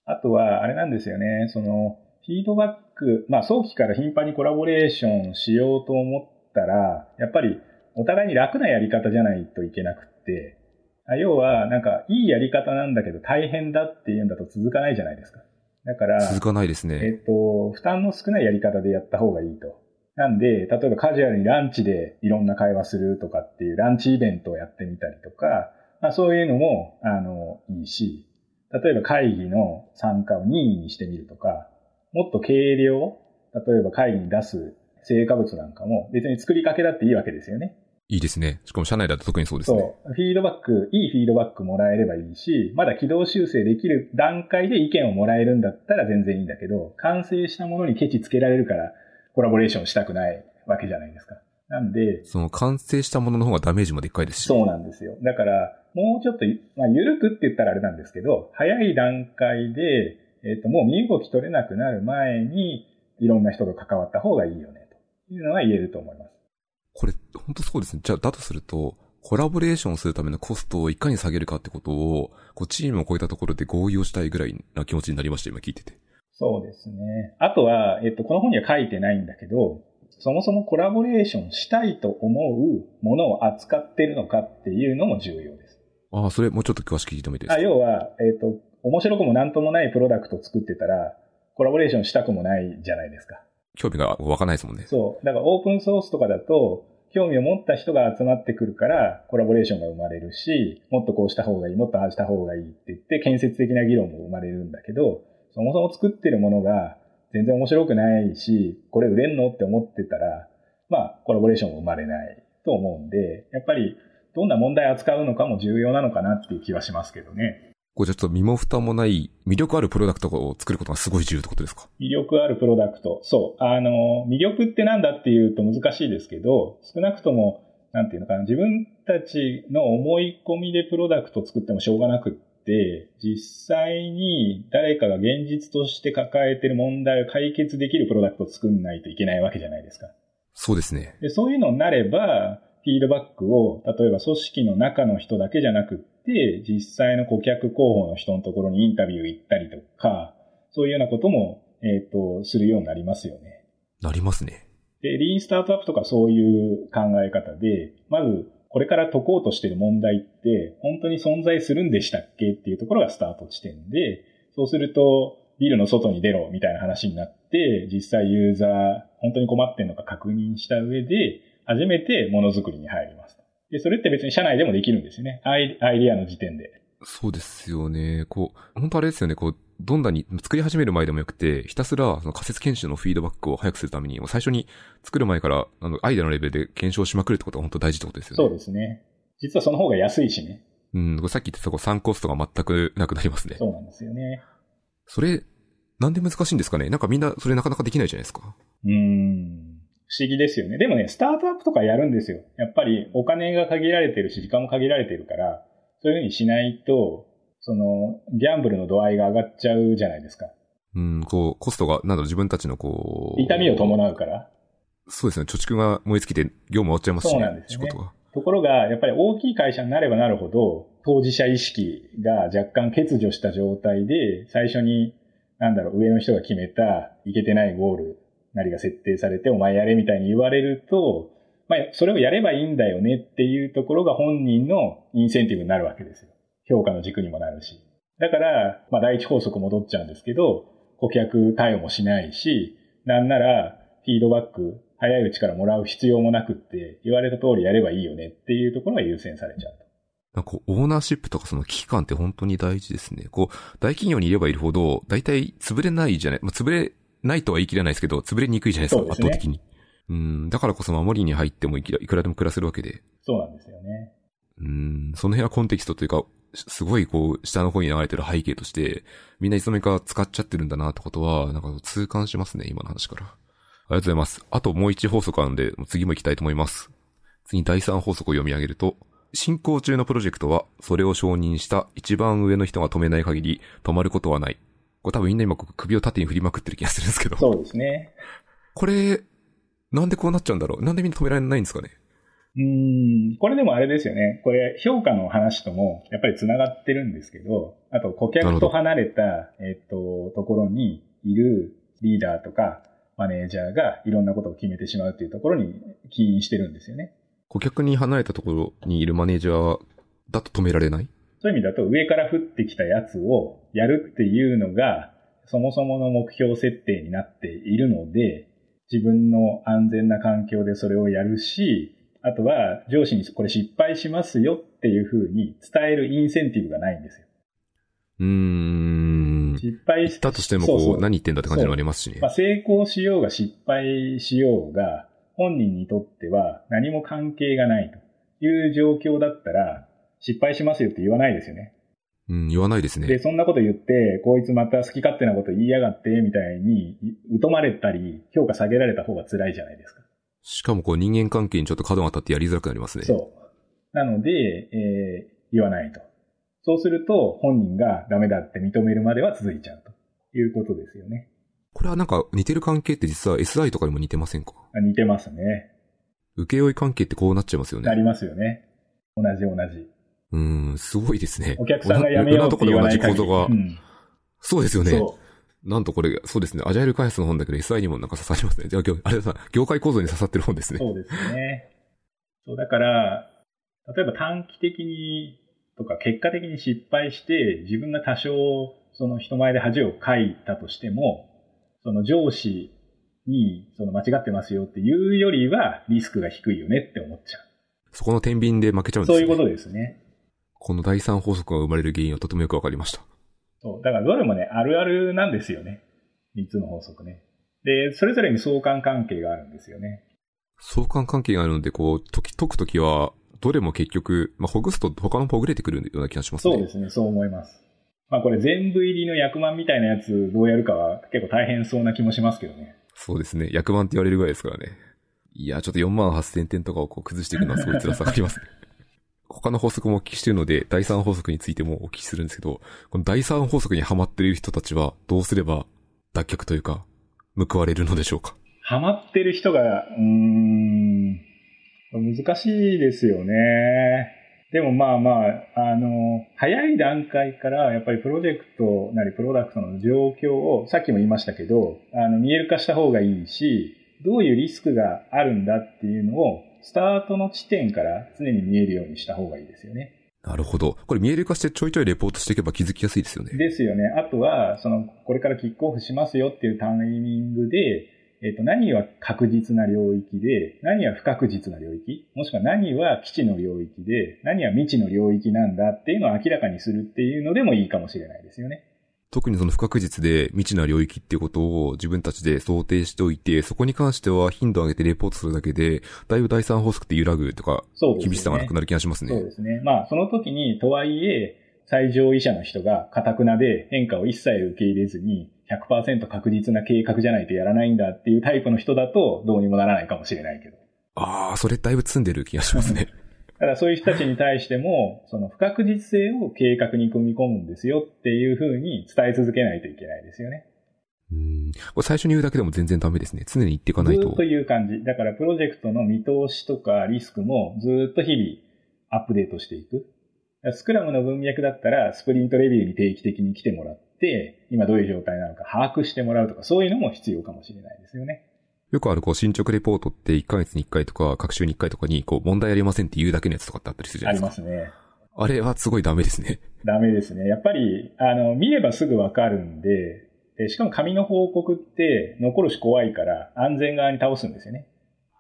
S2: あとは、あれなんですよね、その、フィードバック、まあ、早期から頻繁にコラボレーションしようと思ったら、やっぱり、お互いに楽なやり方じゃないといけなくって、あ要は、なんか、いいやり方なんだけど大変だっていうんだと続かないじゃないですか。だから、
S1: 続かないです
S2: え
S1: ね。
S2: っと、負担の少ないやり方でやった方がいいと。なんで、例えばカジュアルにランチでいろんな会話するとかっていうランチイベントをやってみたりとか、まあそういうのも、あの、いいし、例えば会議の参加を任意にしてみるとか、もっと軽量、例えば会議に出す成果物なんかも別に作りかけだっていいわけですよね。
S1: いいですね。しかも社内だと特にそうですね。
S2: そう。フィードバック、いいフィードバックもらえればいいし、まだ軌道修正できる段階で意見をもらえるんだったら全然いいんだけど、完成したものにケチつけられるからコラボレーションしたくないわけじゃないですか。なんで、
S1: その完成したものの方がダメージもでっかいですし。
S2: そうなんですよ。だから、もうちょっと、まあ、緩くって言ったらあれなんですけど、早い段階で、えっ、と、もう身動き取れなくなる前に、いろんな人と関わった方がいいよね、というのは言えると思います。
S1: 本当そうですね。じゃあ、だとすると、コラボレーションするためのコストをいかに下げるかってことを、こう、チームを超えたところで合意をしたいぐらいな気持ちになりました、今聞いてて。
S2: そうですね。あとは、えっと、この本には書いてないんだけど、そもそもコラボレーションしたいと思うものを扱ってるのかっていうのも重要です。
S1: ああ、それもうちょっと詳しく聞いてみたいで
S2: あ
S1: す。
S2: 要は、えっと、面白くもなんともないプロダクトを作ってたら、コラボレーションしたくもないじゃないですか。
S1: 興味が湧かないですもんね。
S2: そう。だからオープンソースとかだと、興味を持った人が集まってくるから、コラボレーションが生まれるし、もっとこうした方がいい、もっとああした方がいいって言って、建設的な議論も生まれるんだけど、そもそも作ってるものが全然面白くないし、これ売れんのって思ってたら、まあ、コラボレーションも生まれないと思うんで、やっぱり、どんな問題を扱うのかも重要なのかなっていう気はしますけどね。
S1: これちょっと身も蓋もない、魅力あるプロダクトを作ることがすごい重要ってことですか？
S2: 魅力あるプロダクト。そう。あの、魅力ってなんだっていうと難しいですけど、少なくとも、なんていうのかな、自分たちの思い込みでプロダクトを作ってもしょうがなくって、実際に誰かが現実として抱えてる問題を解決できるプロダクトを作んないといけないわけじゃないですか。
S1: そうですね。
S2: でそういうのになれば、フィードバックを、例えば組織の中の人だけじゃなくって、実際の顧客候補の人のところにインタビュー行ったりとか、そういうようなことも、えっ、と、するようになりますよね。
S1: なりますね。
S2: で、リーンスタートアップとかそういう考え方で、まず、これから解こうとしている問題って、本当に存在するんでしたっけ？っていうところがスタート地点で、そうすると、ビルの外に出ろみたいな話になって、実際ユーザー、本当に困ってんのか確認した上で、初めてものづくりに入ります。っで、それって別に社内でもできるんですよね。アイアイディアの時点で。
S1: そうですよね。こう、本当あれですよね。こう、どんなに作り始める前でもよくて、ひたすらその仮説研修のフィードバックを早くするために、もう最初に作る前から、あの、アイデアのレベルで検証しまくるってことが本当大事ってことですよね。
S2: そうですね。実はその方が安いしね。
S1: うん、さっき言ってたこう3コストが全くなくなりますね。
S2: そうなんですよね。
S1: それ、なんで難しいんですかねなんかみんなそれなかなかできないじゃないですか。
S2: うん。不思議ですよね。でもね、スタートアップとかやるんですよ。やっぱりお金が限られてるし、時間も限られてるから、そういうふうにしないと、その、ギャンブルの度合いが上がっちゃうじゃないですか。
S1: うん、こう、コストが、なんだろう、自分たちのこ
S2: う。痛みを伴うから。
S1: そうですね。貯蓄が燃え尽きて業務終わっちゃいますし、ね、そうなんですね。仕事が。
S2: ところが、やっぱり大きい会社になればなるほど、当事者意識が若干欠如した状態で、最初に、なんだろう、上の人が決めた、いけてないゴールなりが設定されて、お前やれみたいに言われると、まあ、それをやればいいんだよねっていうところが本人のインセンティブになるわけですよ。評価の軸にもなるし。だから、まあ、第一法則戻っちゃうんですけど、顧客対応もしないし、なんなら、フィードバック、早いうちからもらう必要もなくって、言われた通りやればいいよねっていうところが優先されちゃうと。
S1: なんかオーナーシップとかその危機感って本当に大事ですね。こう、大企業にいればいるほど、大体潰れないじゃない、まあ、潰れないとは言い切れないですけど、潰れにくいじゃないですか、すね、圧倒的に。うん、だからこそ守りに入ってもいくらでも暮らせるわけで。
S2: そうなんですよね。
S1: うん、その辺はコンテキストというか、すごいこう、下の方に流れてる背景として、みんないつの間にか使っちゃってるんだなってことは、なんか痛感しますね、今の話から。ありがとうございます。あともう一法則あるんで、次も行きたいと思います。次第三法則を読み上げると、進行中のプロジェクトは、それを承認した一番上の人が止めない限り、止まることはない。これ多分みんな今首を縦に振りまくってる気がするんですけど。
S2: そうですね。
S1: これ、なんでこうなっちゃうんだろう？なんでみんな止められないんですかね？
S2: うん、これでもあれですよね。これ、評価の話とも、やっぱり繋がってるんですけど、あと、顧客と離れた、えっと、ところにいるリーダーとか、マネージャーがいろんなことを決めてしまうっていうところに起因してるんですよね。
S1: 顧客に離れたところにいるマネージャーだと止められない？
S2: そういう意味だと、上から降ってきたやつをやるっていうのが、そもそもの目標設定になっているので、自分の安全な環境でそれをやるし、あとは上司にこれ失敗しますよっていうふうに伝えるインセンティブがないんですよ。
S1: うーん。
S2: 失敗
S1: したとしてもこう、そうそう何言ってんだって感じもありますしね。
S2: まあ、成功しようが失敗しようが、本人にとっては何も関係がないという状況だったら、失敗しますよって言わないですよね。
S1: うん、言わないですね。
S2: で、そんなこと言って、こいつまた好き勝手なこと言いやがって、みたいに、疎まれたり、評価下げられた方が辛いじゃないですか。
S1: しかもこう人間関係にちょっと角が立ってやりづらくなりますね。
S2: そう。なので、えー、言わないと。そうすると、本人がダメだって認めるまでは続いちゃうということですよね。
S1: これはなんか似てる関係って実は SI とかにも似てませんか？
S2: 似てますね。
S1: 請負関係ってこうなっちゃいますよね。
S2: なりますよね。同じ同じ。
S1: うん、すごいですね。
S2: お客さんが辞めようって言わない
S1: 限り。同じ構造が、うん、そうですよね。なんとこれ、そうですね。アジャイル開発の本だけど SI にもなんか刺さりますね。じゃあ、あれさ、業界構造に刺さってる本ですね。
S2: そうですね。そう、だから、例えば短期的にとか結果的に失敗して自分が多少その人前で恥をかいたとしても、その上司にその間違ってますよっていうよりはリスクが低いよねって思っちゃう。
S1: そこの天秤で負けちゃうんです
S2: ね。そういうことですね。
S1: この第三法則が生まれる原因はとてもよくわかりました。
S2: そう。だからどれもね、あるあるなんですよね。三つの法則ね。で、それぞれに相関関係があるんですよね。
S1: 相関関係があるので、こう、解き、解くときは、どれも結局、まあ、ほぐすと他のほぐれてくるような気がします
S2: ね。そうですね、そう思います。まあこれ全部入りの役満みたいなやつどうやるかは結構大変そうな気もしますけどね。
S1: そうですね。役満って言われるぐらいですからね。いや、ちょっと4万8000点とかをこう崩していくのはすごい辛さがありますね。他の法則もお聞きしているので、第三法則についてもお聞きするんですけど、この第三法則にハマっている人たちはどうすれば脱却というか、報われるのでしょうか？
S2: ハマってる人が、うーん、難しいですよね。でもまあまあ、あの、早い段階からやっぱりプロジェクトなりプロダクトの状況を、さっきも言いましたけど、あの、見える化した方がいいし、どういうリスクがあるんだっていうのをスタートの地点から常に見えるようにした方がいいですよね。
S1: なるほど。これ見える化してちょいちょいレポートしていけば気づきやすいですよね。
S2: ですよね。あとは、その、これからキックオフしますよっていうタイミングで、えっ、と、何は確実な領域で、何は不確実な領域、もしくは何は基地の領域で、何は未知の領域なんだっていうのを明らかにするっていうのでもいいかもしれないですよね。
S1: 特にその不確実で未知な領域っていうことを自分たちで想定しておいて、そこに関しては頻度を上げてレポートするだけで、だいぶ第三法則って揺らぐとか、厳しさがなくなる気がしますね。
S2: そうですね。まあ、その時に、とはいえ、最上位者の人が、かたくなで変化を一切受け入れずに、100%確実な計画じゃないとやらないんだっていうタイプの人だと、どうにもならないかもしれないけど。
S1: ああ、それだいぶ積んでる気がしますね。
S2: ただそういう人たちに対しても、その不確実性を計画に組み込むんですよっていうふうに伝え続けないといけないですよね。
S1: うん。これ最初に言うだけでも全然ダメですね。常に言っていかないと。
S2: ずっという感じ。だからプロジェクトの見通しとかリスクもずっと日々アップデートしていく。スクラムの文脈だったらスプリントレビューに定期的に来てもらって、今どういう状態なのか把握してもらうとか、そういうのも必要かもしれないですよね。
S1: よくあるこう進捗レポートって1ヶ月に1回とか、各週に1回とかに、こう問題ありませんって言うだけのやつとかってあったりするじゃないですか。
S2: ありますね。
S1: あれはすごいダメですね。
S2: ダメですね。やっぱり、あの、見ればすぐわかるんで、でしかも紙の報告って残るし怖いから安全側に倒すんですよね。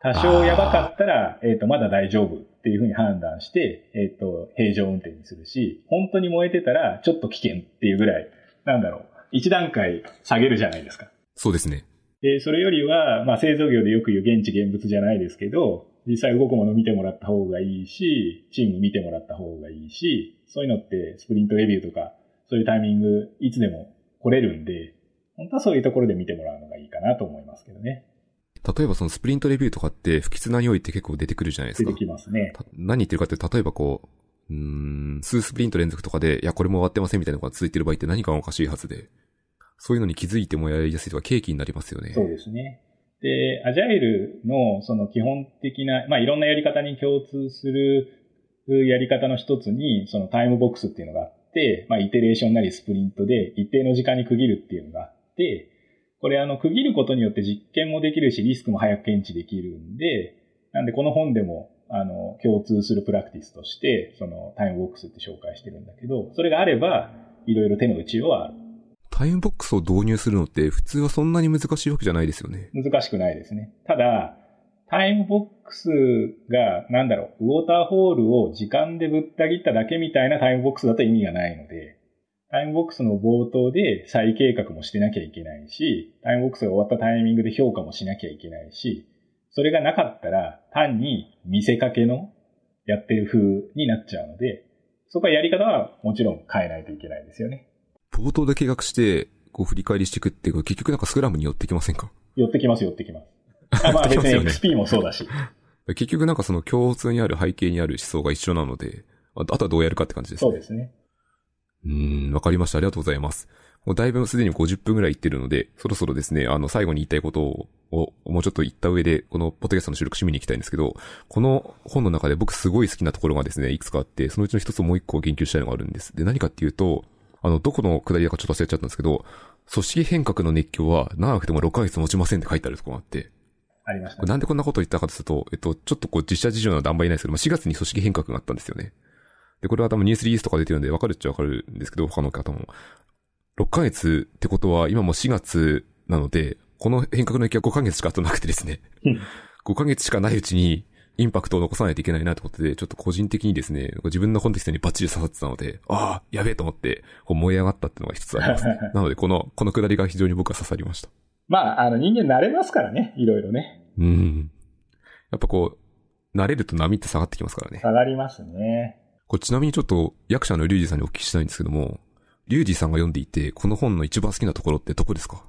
S2: 多少やばかったら、えっ、ー、と、まだ大丈夫っていうふうに判断して、えっ、ー、と、平常運転にするし、本当に燃えてたらちょっと危険っていうぐらい、なんだろう、一段階下げるじゃないですか。
S1: そうですね。
S2: で、それよりは、まあ、製造業でよく言う現地現物じゃないですけど、実際動くもの見てもらった方がいいし、チーム見てもらった方がいいし、そういうのってスプリントレビューとか、そういうタイミングいつでも来れるんで、本当はそういうところで見てもらうのがいいかなと思いますけどね。
S1: 例えばそのスプリントレビューとかって不吉な匂いって結構出てくるじゃないですか。
S2: 出てきますね。
S1: 何言ってるかって例えばこう、うん、数スプリント連続とかで、いや、これも終わってませんみたいなのが続いてる場合って何かおかしいはずで、そういうのに気づいてもやりやすいとか契機になりますよね。
S2: そうですね。で、アジャイルのその基本的な、まあいろんなやり方に共通するやり方の一つに、そのタイムボックスっていうのがあって、まあイテレーションなりスプリントで一定の時間に区切るっていうのがあって、これあの区切ることによって実験もできるし、リスクも早く検知できるんで、なんでこの本でもあの共通するプラクティスとして、そのタイムボックスって紹介してるんだけど、それがあれば、いろいろ手の内はある。
S1: タイムボックスを導入するのって普通はそんなに難しいわけじゃないですよね。
S2: 難しくないですね。ただ、タイムボックスが、なんだろう、ウォーターフォールを時間でぶった切っただけみたいなタイムボックスだと意味がないので、タイムボックスの冒頭で再計画もしてなきゃいけないし、タイムボックスが終わったタイミングで評価もしなきゃいけないし、それがなかったら単に見せかけのやってる風になっちゃうので、そこはやり方はもちろん変えないといけないですよね。
S1: 冒頭で計画して、こう振り返りしていくっていうか、結局なんかスクラムに寄ってきませんか？
S2: 寄ってきます、寄ってきます。あまあ別に XP もそうだし。
S1: 結局なんかその共通にある背景にある思想が一緒なので、あとはどうやるかって感じです
S2: ね。そうですね。
S1: うん、わかりました。ありがとうございます。もうだいぶすでに50分くらい言ってるので、そろそろですね、あの、最後に言いたいことを、をもうちょっと言った上で、このポッドキャストの収録締めに行きたいんですけど、この本の中で僕すごい好きなところがですね、いくつかあって、そのうちの一つをもう一個言及したいのがあるんです。で、何かっていうと、あの、どこの下りだかちょっと忘れちゃったんですけど、組織変革の熱狂は長くても6ヶ月持ちませんって書いてあるところがあって。
S2: ありました、
S1: ね、なんでこんなこと言ったかとすると、えっと、ちょっとこう実写事情の段階ないですけど、まあ、4月に組織変革があったんですよね。で、これは多分ニュースリリースとか出てるんでわかるっちゃわかるんですけど、他の方も。6ヶ月ってことは今も4月なので、この変革の影響は5ヶ月しか後なくてですね。5ヶ月しかないうちにインパクトを残さないといけないなってことで、ちょっと個人的にですね、自分のコンテキストにバッチリ刺さってたので、ああ、やべえと思って、こう燃え上がったっていうのが一つありますね。なので、この、このくだりが非常に僕は刺さりました。
S2: まあ、あの人間慣れますからね、いろいろね。
S1: うん。やっぱこう、慣れると波って下がってきますからね。
S2: 下がりますね。
S1: これちなみにちょっと役者のリュウジさんにお聞きしたいんですけども、リュウジさんが読んでいて、この本の一番好きなところってどこですか？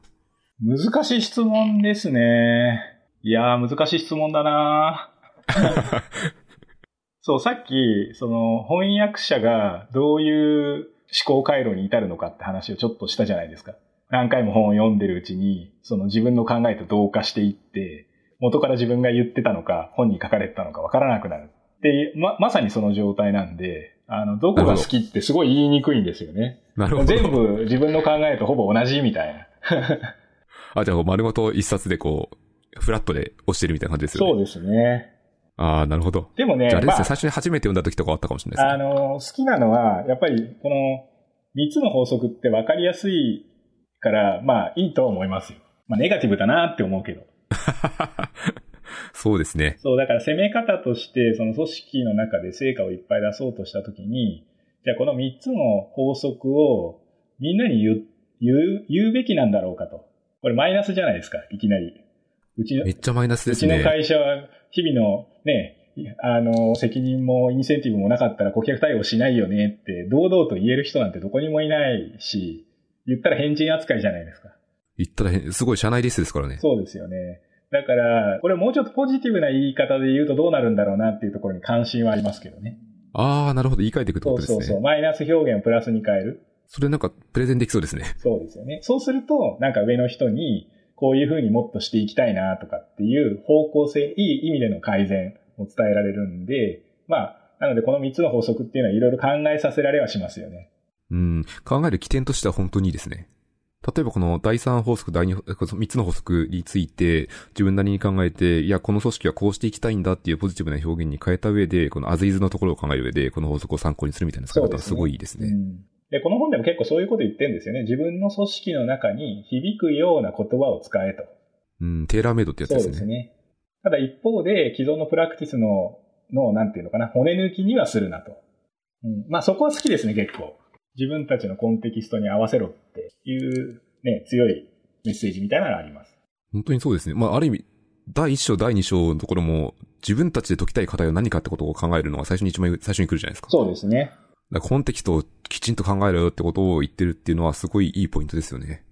S2: 難しい質問ですね。いやー、難しい質問だな そう、さっき、その、翻訳者がどういう思考回路に至るのかって話をちょっとしたじゃないですか。何回も本を読んでるうちに、その自分の考えと同化していって、元から自分が言ってたのか、本に書かれてたのかわからなくなる。っていう、ま、まさにその状態なんで、あの、どこが好きってすごい言いにくいんですよね。
S1: なるほど。
S2: 全部自分の考えとほぼ同じみたいな。
S1: あ、じゃあ丸ごと一冊でこう、フラットで押してるみたいな感じですよね。
S2: そうですね。
S1: ああ、なるほど。
S2: でもね、
S1: じゃああれですね、まあ、最初に初めて読んだ時とかあったかもしれない
S2: ですね。あの、好きなのは、やっぱり、この、三つの法則って分かりやすいから、まあ、いいと思いますよ。まあ、ネガティブだなって思うけど。
S1: そうですね。
S2: そう、だから攻め方として、その組織の中で成果をいっぱい出そうとしたときに、じゃあこの3つの法則をみんなに言う、言う、言うべきなんだろうかと。これマイナスじゃないですか、いきなり。
S1: うちの、めっちゃマイナスですね。
S2: うちの会社は日々のね、あの、責任もインセンティブもなかったら顧客対応しないよねって堂々と言える人なんてどこにもいないし、言ったら変人扱いじゃないですか。
S1: 言ったらすごい社内リスですからね。
S2: そうですよね。だから、これもうちょっとポジティブな言い方で言うとどうなるんだろうなっていうところに関心はありますけどね。
S1: ああ、なるほど。言い換えていくってことですね。そうそうそう。
S2: マイナス表現をプラスに変える。
S1: それなんかプレゼンできそうですね。
S2: そうですよね。そうすると、なんか上の人に、こういうふうにもっとしていきたいなとかっていう方向性、いい意味での改善を伝えられるんで、まあ、なのでこの3つの法則っていうのはいろいろ考えさせられはしますよね。
S1: うん。考える起点としては本当にいいですね。例えばこの第3法則、第2、3つの法則について自分なりに考えて、いや、この組織はこうしていきたいんだっていうポジティブな表現に変えた上で、このアズイズのところを考える上で、この法則を参考にするみたいな使い方はすごいいいですね
S2: うん、この本でも結構そういうこと言ってるんですよね。自分の組織の中に響くような言葉を使えと。
S1: うん、テーラーメイドってやつですね。そうですね。
S2: ただ一方で、既存のプラクティスの、の、なんていうのかな、骨抜きにはするなと。うん。まあそこは好きですね、結構。自分たちのコンテキストに合わせろっていうね、強いメッセージみたいなのがあります。
S1: 本当にそうですね。まあ、ある意味、第1章、第2章のところも、自分たちで解きたい課題は何かってことを考えるのが最初に一番最初に来るじゃないですか。
S2: そうですね。
S1: だコンテキストをきちんと考えろよってことを言ってるっていうのはすごいいいポイントですよね。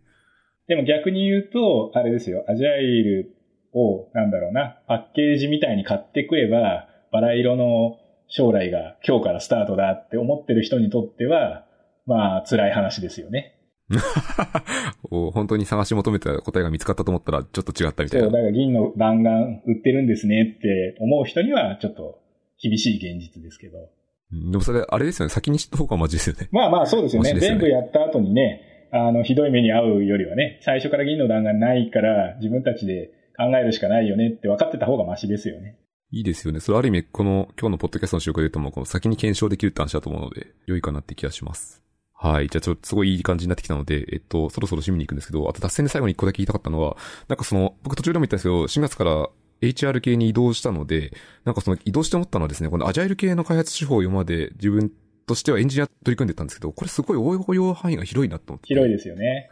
S2: でも逆に言うと、あれですよ、アジャイルを、なんだろうな、パッケージみたいに買ってくれば、バラ色の将来が今日からスタートだって思ってる人にとっては、まあ辛い話ですよね。
S1: 本当に探し求めた答えが見つかったと思ったらちょっと違ったみたいな。
S2: そう、だから銀の弾丸売ってるんですねって思う人にはちょっと厳しい現実ですけど。
S1: でもそれ、あれですよね。先に知った方がマジですよね。
S2: まあまあそうですよね。よね全部やった後にね、あの、ひどい目に遭うよりはね、最初から銀の弾丸ないから自分たちで考えるしかないよねって分かってた方がマシですよね。
S1: いいですよね。それある意味、この今日のポッドキャストの収録で言うとも、この先に検証できるって話だと思うので、良いかなって気がします。はい。じゃあちょっとすごいいい感じになってきたので、えっと、そろそろ締めに行くんですけど、あと脱線で最後に一個だけ言いたかったのは、なんかその、僕途中でも言ったんですけど、4月から HR 系に移動したので、なんかその移動して思ったのはですね、このアジャイル系の開発手法を今まで自分としてはエンジニア取り組んでたんですけど、これすごい応用範囲が広いなと思って。
S2: 広いですよね。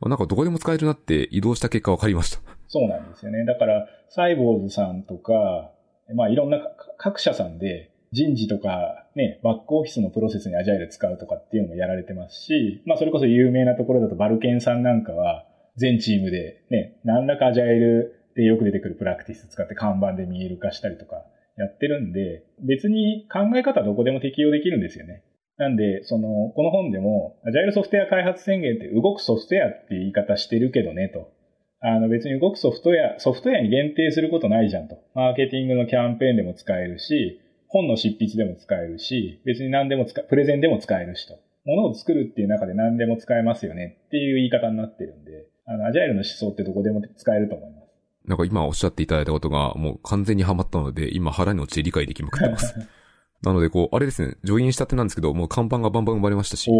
S1: なんかどこでも使えるなって移動した結果分かりました。
S2: そうなんですよね。だから、サイボーズさんとか、まあいろんな各社さんで、人事とか、ね、バックオフィスのプロセスにアジャイル使うとかっていうのもやられてますし、まあそれこそ有名なところだとバルケンさんなんかは、全チームでね、何らかアジャイルでよく出てくるプラクティス使って看板で見える化したりとかやってるんで、別に考え方はどこでも適用できるんですよね。なんで、その、この本でも、アジャイルソフトウェア開発宣言って動くソフトウェアって言い方してるけどね、と。あの別に動くソフトウェア、ソフトウェアに限定することないじゃんと。マーケティングのキャンペーンでも使えるし、本の執筆でも使えるし、別に何でも使、プレゼンでも使えるしと。ものを作るっていう中で何でも使えますよねっていう言い方になってるんで、あの、アジャイルの思想ってどこでも使えると思います。
S1: なんか今おっしゃっていただいたことがもう完全にハマったので、今腹に落ちて理解できまくってます。なのでこう、あれですね、ジョインしたてなんですけど、もう看板がバンバン生まれましたし。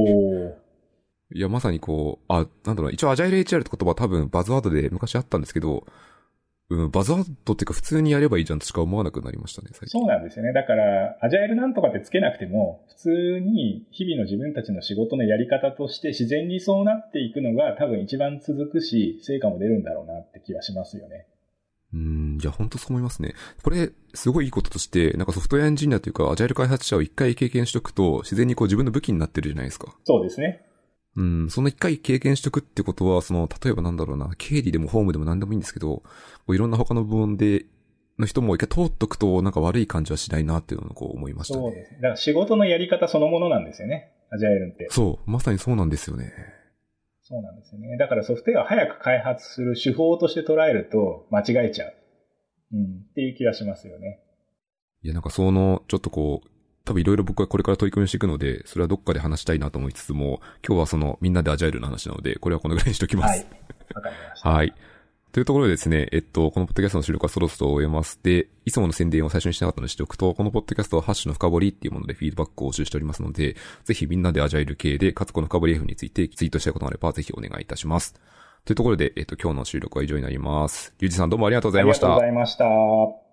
S1: いや、まさにこう、あ、なんだろう、一応アジャイル HR って言葉は多分バズワードで昔あったんですけど、うん、バズワードっていうか普通にやればいいじゃんとしか思わなくなりましたね、
S2: 最近。そうなんですよね。だから、アジャイルなんとかってつけなくても、普通に日々の自分たちの仕事のやり方として自然にそうなっていくのが多分一番続くし、成果も出るんだろうなって気はしますよね。
S1: うん、いや、本当そう思いますね。これ、すごいいいこととして、なんかソフトウェアエンジニアというか、アジャイル開発者を一回経験しとくと、自然にこう自分の武器になってるじゃないですか。
S2: そうですね。
S1: うん、その一回経験しとくってことは、その、例えばなんだろうな、経理でもホームでも何でもいいんですけど、いろんな他の部門で、の人も一回通っとくと、なんか悪い感じはしないなっていうのをこう思いましたね。
S2: そうです。だから仕事のやり方そのものなんですよね。アジャイルって。
S1: そう、まさにそうなんですよね。
S2: そうなんですよね。だからソフトウェアを早く開発する手法として捉えると間違えちゃう。うん、っていう気がしますよね。
S1: いや、なんかその、ちょっとこう、多分いろいろ僕はこれから取り組みしていくので、それはどっかで話したいなと思いつつも、今日はそのみんなでアジャイルの話なので、これはこのぐらいにしときます。はい。
S2: わかりました。
S1: はい。というところでですね、えっと、このポッドキャストの収録はそろそろ終えますで、いつもの宣伝を最初にしなかったのでしておくと、このポッドキャストはハッシュの深掘りっていうものでフィードバックを募集しておりますので、ぜひみんなでアジャイル系で、かつこの深掘り F についてツイートしたいことがあれば、ぜひお願いいたします。というところで、えっ、と、今日の収録は以上になります。ゆうじさんどうもありがとうございました。
S2: ありがとうございました。